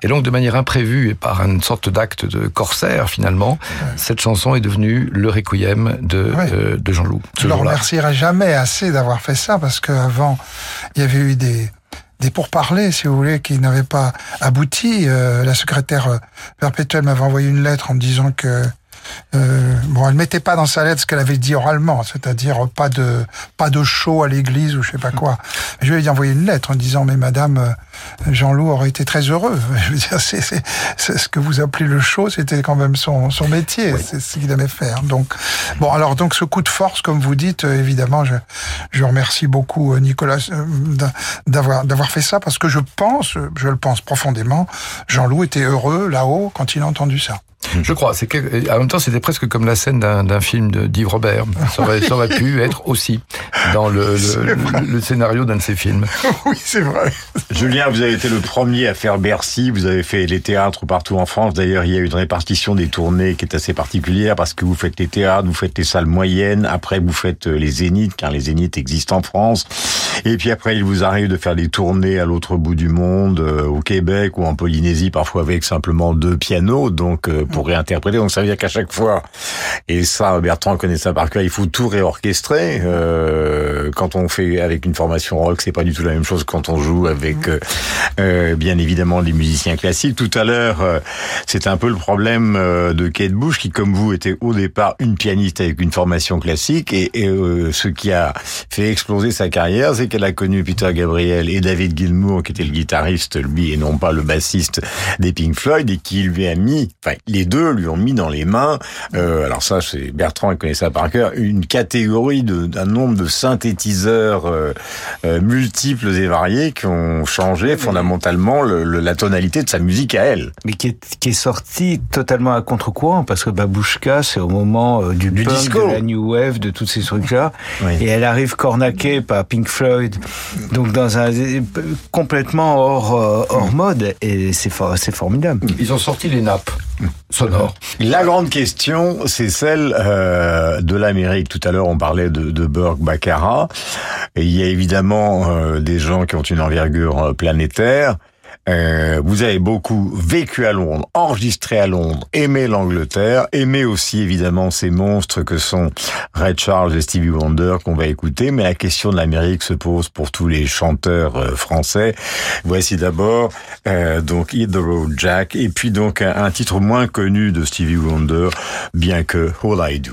Et donc de manière imprévue et par une sorte d'acte de corsaire finalement, cette chanson est devenue le requiem de, euh, de Jean-Loup. Je le jour-là. remercierai jamais assez d'avoir fait ça parce qu'avant, il y avait eu des, des pourparlers, si vous voulez, qui n'avaient pas abouti. Euh, la secrétaire euh, perpétuelle m'avait envoyé une lettre en disant que euh, bon, elle mettait pas dans sa lettre ce qu'elle avait dit oralement, c'est-à-dire pas de pas de show à l'église ou je sais pas quoi. Je lui ai envoyé une lettre en disant mais Madame euh, Jean-Loup aurait été très heureux. Je veux dire, c'est, c'est, c'est ce que vous appelez le show, c'était quand même son son métier, c'est ce qu'il aimait faire. Donc bon, alors donc ce coup de force, comme vous dites, euh, évidemment, je je remercie beaucoup euh, Nicolas d'a- d'avoir d'avoir fait ça parce que je pense, je le pense profondément, Jean-Loup était heureux là-haut quand il a entendu ça. Je crois. C'est que, en même temps, c'était presque comme la scène d'un film d'Yves Robert. Ça aurait, ça aurait pu être aussi dans le, le, le- le scénario d'un de ses films. oui, c'est vrai. Julien, vous avez été le premier à faire Bercy. Vous avez fait les théâtres partout en France. D'ailleurs, il y a une répartition des tournées qui est assez particulière parce que vous faites les théâtres, vous faites les salles moyennes. Après, vous faites euh, les zéniths, car les zéniths existent en France. Et puis après, il vous arrive de faire des tournées à l'autre bout du monde, euh, au Québec ou en Polynésie, parfois avec simplement deux pianos, donc euh, pour réinterpréter. Donc ça veut dire qu'à chaque fois, et ça, Bertrand connaît ça par cœur, il faut tout réorchestrer. Euh, quand on fait avec une formation rock, c'est pas du tout la même chose quand on joue avec, euh, euh, bien évidemment, des musiciens classiques. Tout à l'heure, euh, c'était un peu le problème euh, de Kate Bush, qui, comme vous, était au départ une pianiste avec une formation classique, et, et, euh, ce qui a fait exploser sa carrière, c'est qu'elle a connu Peter Gabriel et David Gilmour, qui était le guitariste, lui, et non pas le bassiste des Pink Floyd, et qui lui a mis, enfin, les deux lui ont mis dans les mains, euh, alors ça, c'est Bertrand, il connaît ça par cœur, une catégorie d'un nombre de synthétiseurs euh, euh, multiples et variés qui ont changé fondamentalement le- le- la tonalité de sa musique à elle. mais qui est, qui est sorti totalement à contre-courant parce que Babushka c'est au moment euh, du, Du punk, disco. de la new wave, de tous ces trucs-là, et elle arrive cornaquée par Pink Floyd, donc dans un complètement hors euh, hors mode et c'est for- c'est formidable. Ils ont sorti les nappes sonores. La grande question, c'est celle euh, de l'Amérique. Tout à l'heure, on parlait de, de Burke il y a évidemment euh, des gens qui ont une envergure euh, planétaire. Euh, vous avez beaucoup vécu à Londres, enregistré à Londres, aimé l'Angleterre, aimé aussi évidemment ces monstres que sont Ray Charles et Stevie Wonder qu'on va écouter. Mais la question de l'Amérique se pose pour tous les chanteurs euh, français. Voici d'abord euh, donc Hit the Road Jack et puis donc un, un titre moins connu de Stevie Wonder, bien que All I Do.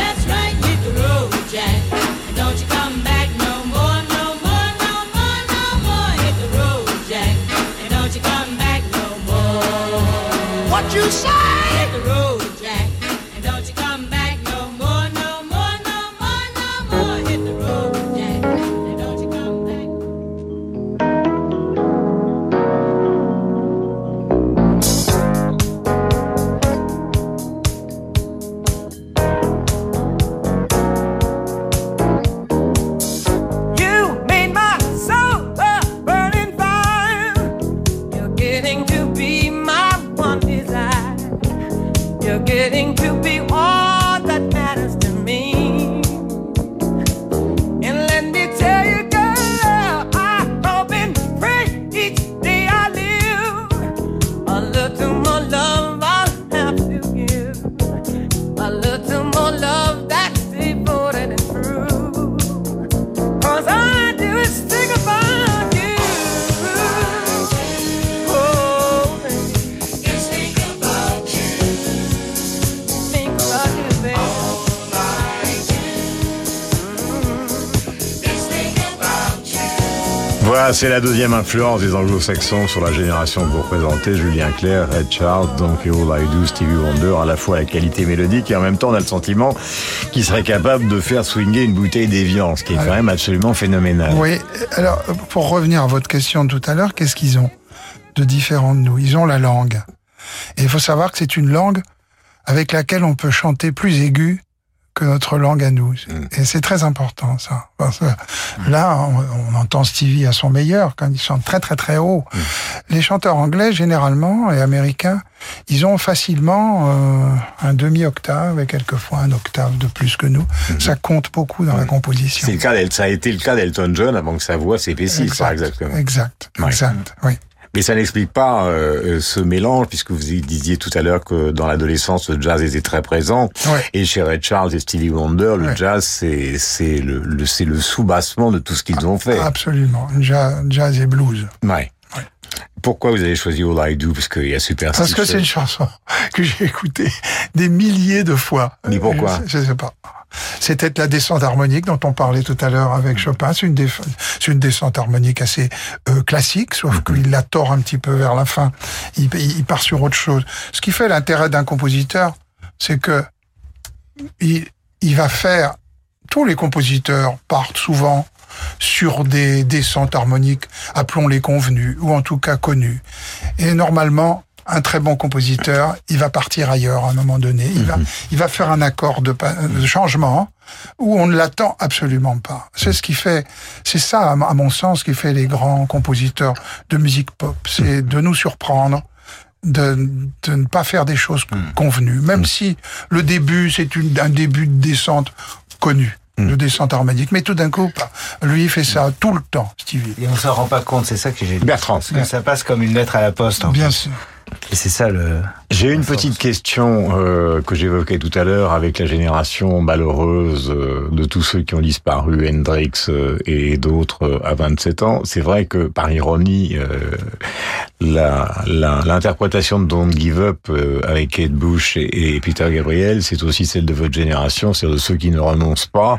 Voilà, c'est la deuxième influence des anglo-saxons sur la génération que vous représentez, Julien Clerc, Red Charles, donc et All I Do, Stevie Wonder, à la fois la qualité mélodique et en même temps on a le sentiment qu'il serait capable de faire swinger une bouteille d'Evian, ce qui est quand même absolument phénoménal. Oui, alors pour revenir à votre question de tout à l'heure, qu'est-ce qu'ils ont de différent de nous? Ils ont la langue. Et il faut savoir que c'est une langue avec laquelle on peut chanter plus aigu que notre langue à nous. Mm. Et c'est très important, ça. Parce que là, on, on entend Stevie à son meilleur quand il chante très très très haut. Mm. Les chanteurs anglais, généralement, et américains, ils ont facilement euh, un demi-octave et quelquefois un octave de plus que nous. Ça compte beaucoup dans la composition. Mm. C'est le cas ça a été le cas d'Elton John avant que sa voix s'épaississe, par exactement. Exact, Ouais. exact, oui. Mais ça n'explique pas euh, ce mélange, puisque vous disiez tout à l'heure que dans l'adolescence, le jazz était très présent. Ouais. Et chez Ray Charles et Stevie Wonder, le jazz, c'est c'est le, le, c'est le sous-bassement de tout ce qu'ils ont fait. Absolument. Jazz, jazz et blues. Ouais. Pourquoi vous avez choisi All I Do? Parce qu'il y a Super Parce que c'est une chanson que j'ai écoutée des milliers de fois. Mais pourquoi? Je, je sais pas. C'était la descente harmonique dont on parlait tout à l'heure avec Chopin. C'est une, descente harmonique assez euh, classique, sauf Mhm. qu'il la tord un petit peu vers la fin. Il, il- il part sur autre chose. Ce qui fait l'intérêt d'un compositeur, c'est que il, il va faire. Tous les compositeurs partent souvent sur des descentes harmoniques, appelons-les convenues, ou en tout cas connues. Et normalement, un très bon compositeur, il va partir ailleurs à un moment donné. Il va, il va faire un accord de, de changement où on ne l'attend absolument pas. C'est ce qui fait, c'est ça, à mon sens, qui fait les grands compositeurs de musique pop. C'est de nous surprendre. De, de ne pas faire des choses convenues, même si le début c'est un début de descente connu, de descente harmonique. Mais tout d'un coup, pas. lui il fait ça tout le temps, Stevie. Et on s'en rend pas compte, c'est ça que j'ai dit. Bertrand. Parce que ça passe comme une lettre à la poste. en Bien fait. sûr. Et c'est ça le. J'ai une petite question euh, que j'évoquais tout à l'heure avec la génération malheureuse euh, de tous ceux qui ont disparu, Hendrix euh, et d'autres à 27 ans. C'est vrai que par ironie, la- la- l'interprétation de Don't Give Up avec Kate Bush et, et Peter Gabriel, c'est aussi celle de votre génération, c'est de ceux qui ne renoncent pas.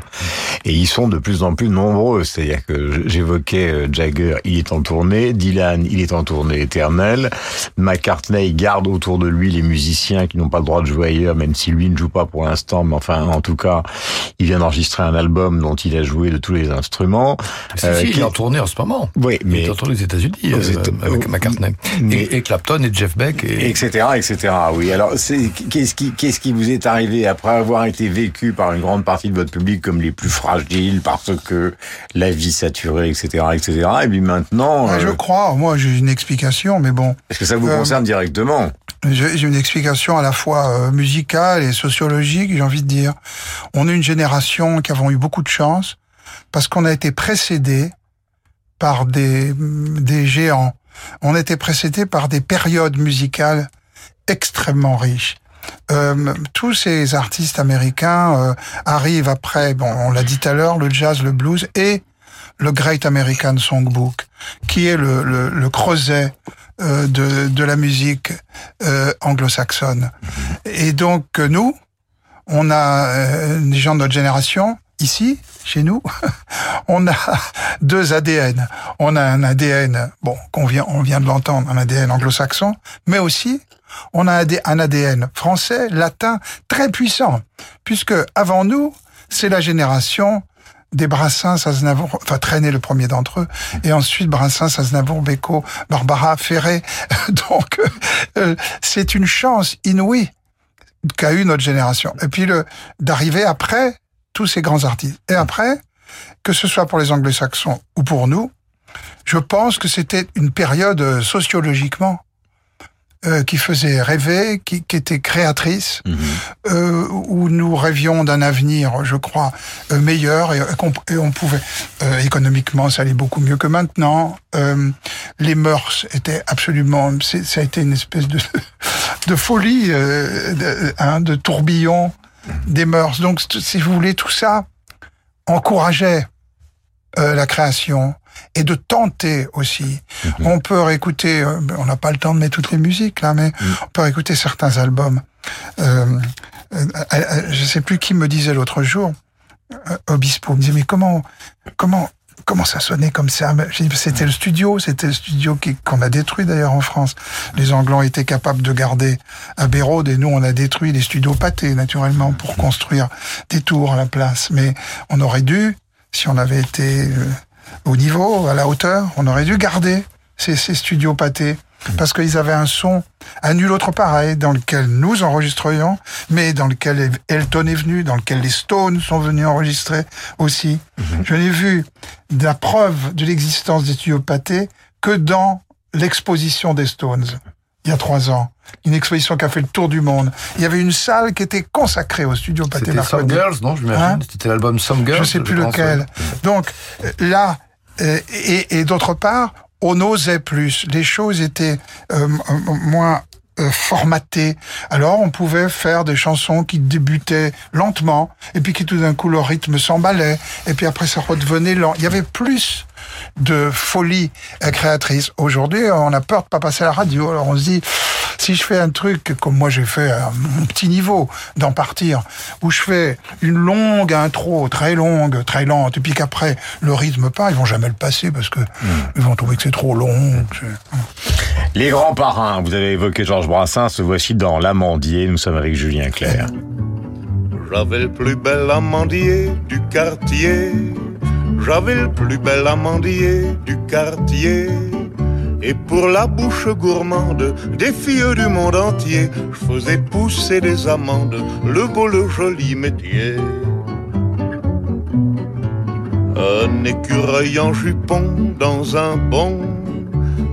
Et ils sont de plus en plus nombreux. C'est-à-dire que j'évoquais Jagger, il est en tournée, Dylan, il est en tournée éternelle, McCartney garde autour de lui les musiciens qui n'ont pas le droit de jouer ailleurs, même si lui ne joue pas pour l'instant, mais enfin, en tout cas, il vient d'enregistrer un album dont il a joué de tous les instruments. Si, Euh, si, il qui- est en tournée en ce moment. Oui, Il mais est en tournée aux États-Unis Aux euh, avec McCartney. Et, et Clapton et Jeff Beck. Et... etc., etc. Oui. Alors, qu'est-ce qui qu'est-ce qui vous est arrivé après avoir été vécu par une grande partie de votre public comme les plus fragiles parce que la vie saturée, etc., etc. Et puis maintenant, Ouais, euh, Je crois, moi j'ai une explication, mais bon. est-ce que ça vous Euh, concerne directement J'ai une explication à la fois euh, musicale et sociologique, j'ai envie de dire. On est une génération qui avons eu beaucoup de chance parce qu'on a été précédé par des, des géants. On a été précédé par des périodes musicales extrêmement riches. Euh, tous ces artistes américains euh, arrivent après, bon, on l'a dit tout à l'heure, le jazz, le blues et le Great American Songbook, qui est le, le, le creuset euh, de, de la musique euh, anglo-saxonne. Et donc euh, nous, on a euh, des gens de notre génération ici, chez nous, on a deux ADN. On a un ADN, bon, qu'on vient, on vient de l'entendre, un ADN anglo-saxon, mais aussi on a un ADN français, latin, très puissant, puisque avant nous, c'est la génération des Brassens, Aznavour, enfin traîner le premier d'entre eux, et ensuite Brassens, Aznavour, Beko, Barbara, Ferré. Donc euh, c'est une chance inouïe qu'a eu notre génération. Et puis le d'arriver après tous ces grands artistes. Et après, que ce soit pour les anglo-saxons ou pour nous, je pense que c'était une période euh, sociologiquement euh, qui faisait rêver, qui, qui était créatrice, euh, où nous rêvions d'un avenir, je crois, euh, meilleur et, et on pouvait euh, économiquement, ça allait beaucoup mieux que maintenant. Euh, les mœurs étaient absolument, ça a été une espèce de de folie, euh, de, hein, de tourbillon des mœurs. Donc, si vous voulez, tout ça encourageait euh, la création et de tenter aussi. On peut réécouter, euh, on n'a pas le temps de mettre toutes les musiques là, mais on peut réécouter certains albums. Euh, euh, euh, je sais plus qui me disait l'autre jour, euh, Obispo me disait mais comment, comment, comment ça sonnait comme ça? C'était le studio, c'était le studio qu'on a détruit d'ailleurs en France. Les Anglais ont été capables de garder à Bérode et nous on a détruit les studios pâtés naturellement pour construire des tours à la place. Mais on aurait dû, si on avait été euh, au niveau, à la hauteur, on aurait dû garder ces, ces studios pâtés parce qu'ils avaient un son à nul autre pareil, dans lequel nous enregistrions, mais dans lequel Elton est venu, dans lequel les Stones sont venus enregistrer aussi. Je n'ai vu la preuve de l'existence des studios Pathé que dans l'exposition des Stones, il y a trois ans. Une exposition qui a fait le tour du monde. Il y avait une salle qui était consacrée au studio Pathé C'était Some. Girls, non Je m'imagine. Hein C'était l'album Some Girls. je sais plus lequel. ouais. Donc là, euh, et, et d'autre part, on osait plus. Les choses étaient euh, moins euh, formatées. Alors on pouvait faire des chansons qui débutaient lentement, et puis qui tout d'un coup le rythme s'emballait, et puis après ça redevenait lent. Il y avait plus de folie créatrice. Aujourd'hui, on a peur de pas passer à la radio. Alors on se dit, si je fais un truc comme moi j'ai fait à mon petit niveau, d'en partir, où je fais une longue intro, très longue, très lente, et puis qu'après le rythme part, ils vont jamais le passer parce que ils vont trouver que c'est trop long. Les grands parrains, vous avez évoqué Georges Brassens, se voici dans L'Amandier, nous sommes avec Julien Clerc. J'avais le plus bel amandier du quartier. J'avais le plus bel amandier du quartier. Et pour la bouche gourmande des filles du monde entier, je faisais pousser des amandes, le beau, le joli métier. Un écureuil en jupon dans un bon,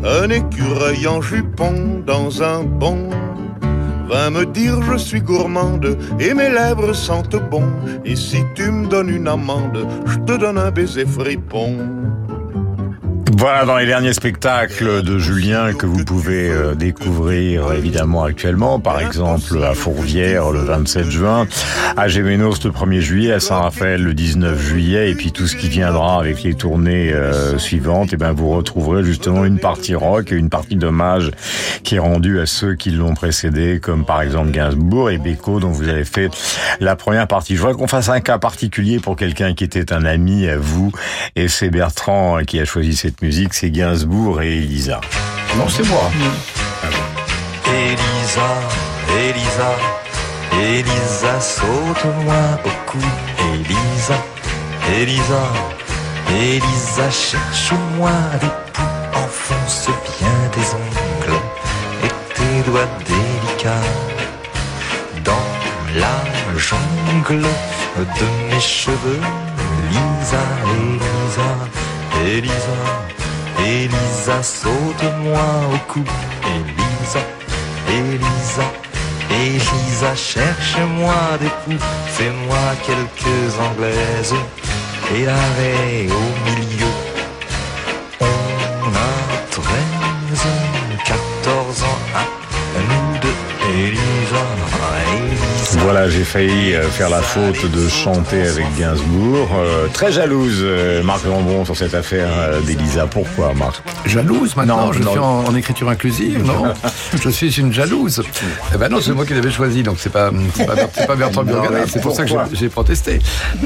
un écureuil en jupon dans un bon. Vint me dire je suis gourmande et mes lèvres sentent bon. Et si tu me donnes une amende, je te donne un baiser fripon. Voilà dans les derniers spectacles de Julien que vous pouvez euh, découvrir évidemment actuellement, par exemple à Fourvière le 27 juin, à Gémenos le 1er juillet, à Saint-Raphaël le 19 juillet, et puis tout ce qui viendra avec les tournées euh, suivantes, et ben vous retrouverez justement une partie rock et une partie d'hommage qui est rendue à ceux qui l'ont précédé, comme par exemple Gainsbourg et Beko dont vous avez fait la première partie. Je voudrais qu'on fasse un cas particulier pour quelqu'un qui était un ami à vous, et c'est Bertrand qui a choisi cette musique, c'est Gainsbourg et Elisa. Non, c'est moi. Elisa, Elisa, Elisa, saute-moi au cou. Elisa, Elisa, Elisa, cherche-moi des poux. Enfonce bien tes ongles et tes doigts délicats dans la jungle de mes cheveux. Elisa, Elisa, Elisa, Elisa, saute-moi au cou. Elisa, Elisa, Elisa, cherche-moi des poux, fais-moi quelques anglaises et l'arrêt au milieu. Voilà, j'ai failli euh, faire la faute de chanter avec Gainsbourg. Euh, très jalouse, euh, Marc Lambron, sur cette affaire d'Elisa. Pourquoi, Marc Jalouse maintenant, Non, je non. suis en, en écriture inclusive, non Je suis une jalouse. Eh ben non, c'est moi qui l'avais choisi, donc c'est pas pas, pas Bertrand mais c'est pour ça que j'ai- protesté.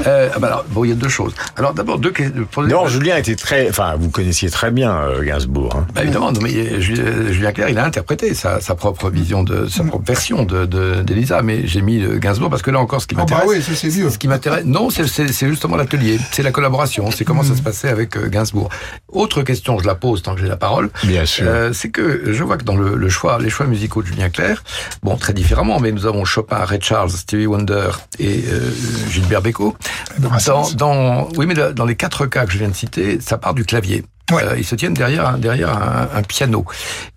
Euh, ah ben alors, bon, il y a deux choses. Alors d'abord deux questions. Non, Julien était très... Enfin, vous connaissiez très bien euh, Gainsbourg. Hein. Bah, évidemment, non, mais Julien Clerc, il a interprété sa, sa propre vision de sa propre version de de- d'Elisa, mais j'ai mis Gainsbourg parce que là encore, ce qui Oh, bah m'intéresse, oui, ça, c'est mieux. ce qui m'intéresse, non, c'est- c'est c'est justement l'atelier, c'est la collaboration, c'est comment ça se passait avec euh, Gainsbourg. Autre question, je la pose tant que j'ai la parole. Bien sûr. Euh, c'est que je vois que dans le, le choix, les choix musicaux de Julien Clerc, bon, très différemment, mais nous avons Chopin, Ray Charles, Stevie Wonder et euh, Gilbert Bécaud. Dans, dans, oui, mais dans les quatre cas que je viens de citer, ça part du clavier. Euh, ils se tiennent derrière, un- derrière un, un piano.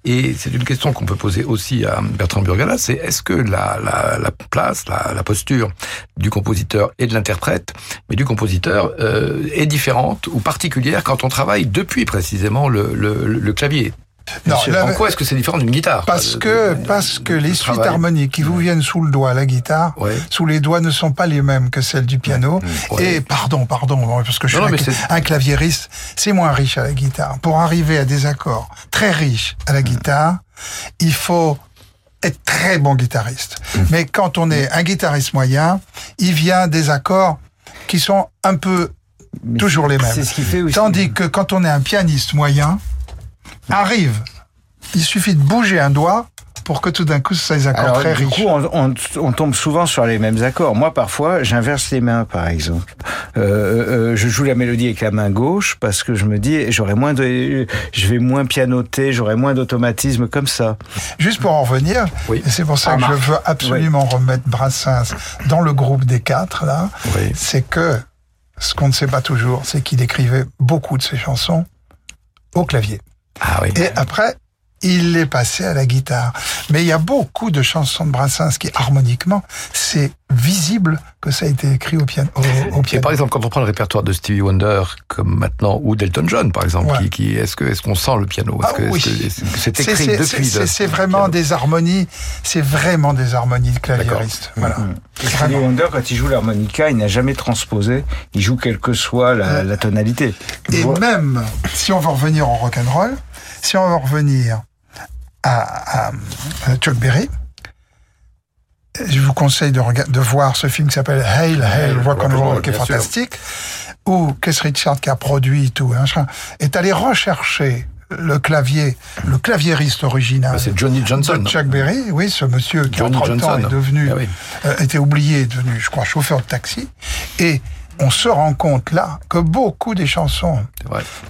Et c'est une question qu'on peut poser aussi à Bertrand Burgala, c'est est-ce que la, la, la place, la, la posture du compositeur et de l'interprète, mais du compositeur, euh, est différente ou particulière quand on travaille depuis précisément le, le, le clavier? Non, en quoi est-ce que c'est différent d'une guitare Parce que, parce que les suites harmoniques qui vous viennent sous le doigt, la guitare, sous les doigts ne sont pas les mêmes que celles du piano. Et pardon, pardon, parce que je suis Non, un, un claviériste, c'est moins riche à la guitare. Pour arriver à des accords très riches à la guitare, il faut être très bon guitariste. Mais quand on est un guitariste moyen, il vient des accords qui sont un peu toujours les mêmes. c'est ce qui fait aussi- Tandis que quand on est un pianiste moyen, arrive, il suffit de bouger un doigt, pour que tout d'un coup, ce soit des accords Alors, très du riches. coup, on, on- on tombe souvent sur les mêmes accords. Moi, parfois, j'inverse les mains, par exemple. Euh, euh, je joue la mélodie avec la main gauche parce que je me dis, j'aurai moins de, je vais moins pianoter, j'aurai moins d'automatisme comme ça. Juste pour en revenir, et c'est pour ça Ah, que je veux absolument remettre Brassens dans le groupe des quatre, là, Oui. c'est que ce qu'on ne sait pas toujours, c'est qu'il écrivait beaucoup de ses chansons au clavier. Ah oui. Et après, il est passé à la guitare. Mais il y a beaucoup de chansons de Brassens qui, harmoniquement, c'est visible que ça a été écrit au piano. Au, au Et par exemple, quand on prend le répertoire de Stevie Wonder, comme maintenant, ou d'Elton John, par exemple, Ouais. qui, qui- est-ce que est-ce qu'on sent le piano? Est-ce Ah que oui. c'est C'est- écrit c'est- depuis c'est- vraiment des harmonies, c'est vraiment des harmonies de claviériste. Voilà. Et Stevie Wonder, quand il joue l'harmonica, il n'a jamais transposé. Il joue quelle que soit la, la tonalité. Et même, si on veut revenir au rock'n'roll, si on veut revenir à, Chuck Berry, je vous conseille de, voir ce film qui s'appelle Hail, Hail, Rock'n'Roll, Rock'n'Roll, qui est bien sûr. fantastique, où Keith Richards, qui a produit tout, hein, est allé rechercher le clavier, le claviériste original. Bah, c'est Johnny Johnson. Chuck Berry, oui, ce monsieur qui Johnny Johnson. est devenu, Ah oui. euh, était oublié, est devenu, je crois, chauffeur de taxi. Et on se rend compte là que beaucoup des chansons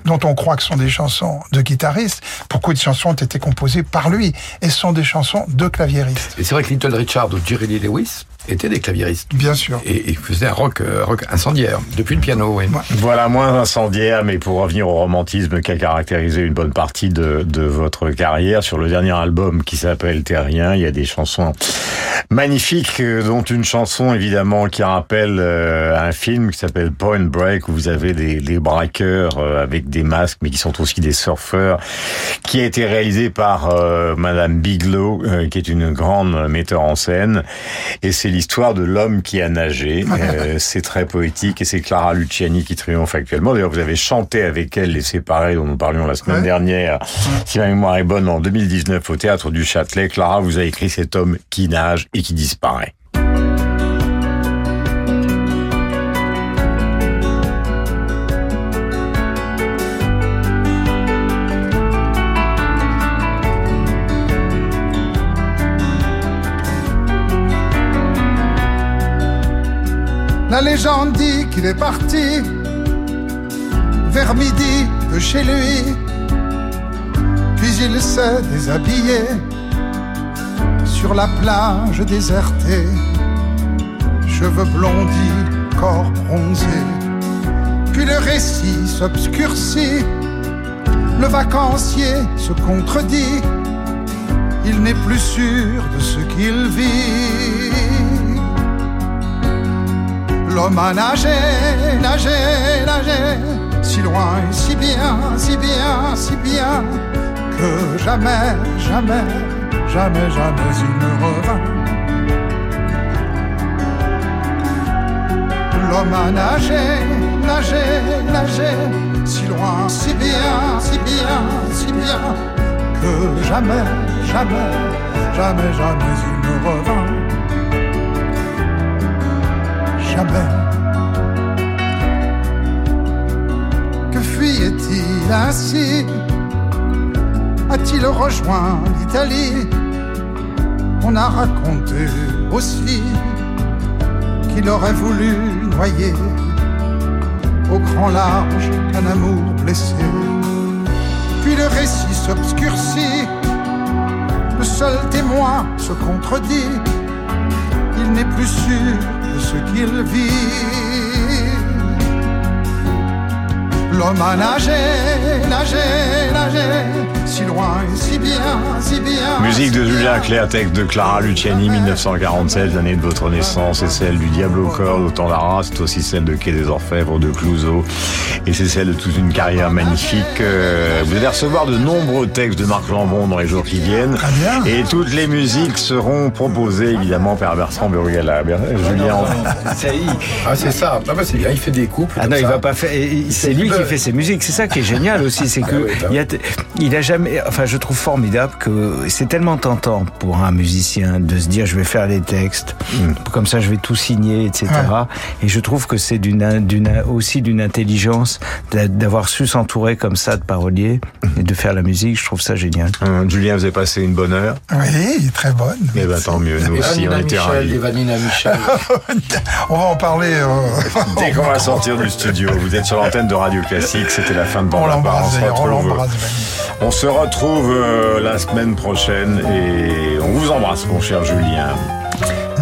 dont on croit que sont des chansons de guitaristes, beaucoup de chansons ont été composées par lui et sont des chansons de claviéristes. Et c'est vrai que Little Richard ou Jerry Lee Lewis étaient des claviéristes. Bien sûr. Et, et faisaient un rock, euh, rock incendiaire, depuis le piano, oui. Voilà, moins incendiaire, mais pour revenir au romantisme qui a caractérisé une bonne partie de, de votre carrière, sur le dernier album qui s'appelle Terrien, il y a des chansons magnifiques, euh, dont une chanson évidemment qui rappelle euh, un film qui s'appelle Point Break, où vous avez des, des braqueurs euh, avec des masques, mais qui sont aussi des surfeurs, qui a été réalisé par euh, Madame Bigelow, euh, qui est une grande metteur en scène, et c'est l'histoire de l'homme qui a nagé. Euh, c'est très poétique et c'est Clara Luciani qui triomphe actuellement. D'ailleurs, vous avez chanté avec elle les séparés dont nous parlions la semaine Ouais. dernière, si ma mémoire est bonne, en 2019 au théâtre du Châtelet. Clara vous a écrit cet homme qui nage et qui disparaît. La légende dit qu'il est parti vers midi de chez lui, puis il s'est déshabillé sur la plage désertée, cheveux blondis, corps bronzé. Puis le récit s'obscurcit, le vacancier se contredit, il n'est plus sûr de ce qu'il vit. L'homme a nagé, nagé, nagé, si loin et si bien, si bien, si bien, que jamais, jamais, jamais, jamais il ne revint. L'homme a nagé, nagé, nagé, si loin, si bien, si bien, si bien, que jamais, jamais, jamais, jamais il Que fuyait-il ainsi? A-t-il rejoint l'Italie? On a raconté aussi qu'il aurait voulu noyer au grand large un amour blessé. Puis le récit s'obscurcit, le seul témoin se contredit, il n'est plus sûr ce qu'il vit. L'homme a nagé, nagé, nagé, si loin et si bien, si bien. Musique de Julien Clerc, texte de Clara Luciani, 1947, l'année de votre naissance, c'est celle du Diable au corps de Tandara, c'est aussi celle de Quai des Orfèvres de Clouseau, et c'est celle de toute une carrière magnifique. Euh, Vous allez recevoir de nombreux textes de Marc Lambron dans les jours qui viennent, et toutes les musiques seront proposées évidemment par Bertrand Burgala. Ber- Julien, Ah, c'est ça. Ah, bah, c'est bien, il fait des couples. Ah non, il ça. va pas faire. et- et C'est lui qui fait ses musiques. C'est ça qui est génial aussi, c'est Ah que oui, il, y a t- il a jamais. Mais enfin, je trouve formidable que c'est tellement tentant pour un musicien de se dire je vais faire les textes, comme ça je vais tout signer, etc. Et je trouve que c'est d'une, d'une, aussi d'une intelligence d'a- d'avoir su s'entourer comme ça de paroliers et de faire la musique. Je trouve ça génial. Hum, Julien, vous avez passé une bonne heure? Oui, très bonne. Eh ben tant mieux, nous aussi, on était ravis. On va en parler. euh, Dès qu'on va sortir du studio, vous êtes sur l'antenne de Radio Classique, c'était la fin de On Bande on retrouve- l'embrasse, On se retrouve euh, la semaine prochaine et on vous embrasse, mon cher Julien.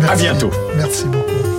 À bientôt. Merci beaucoup.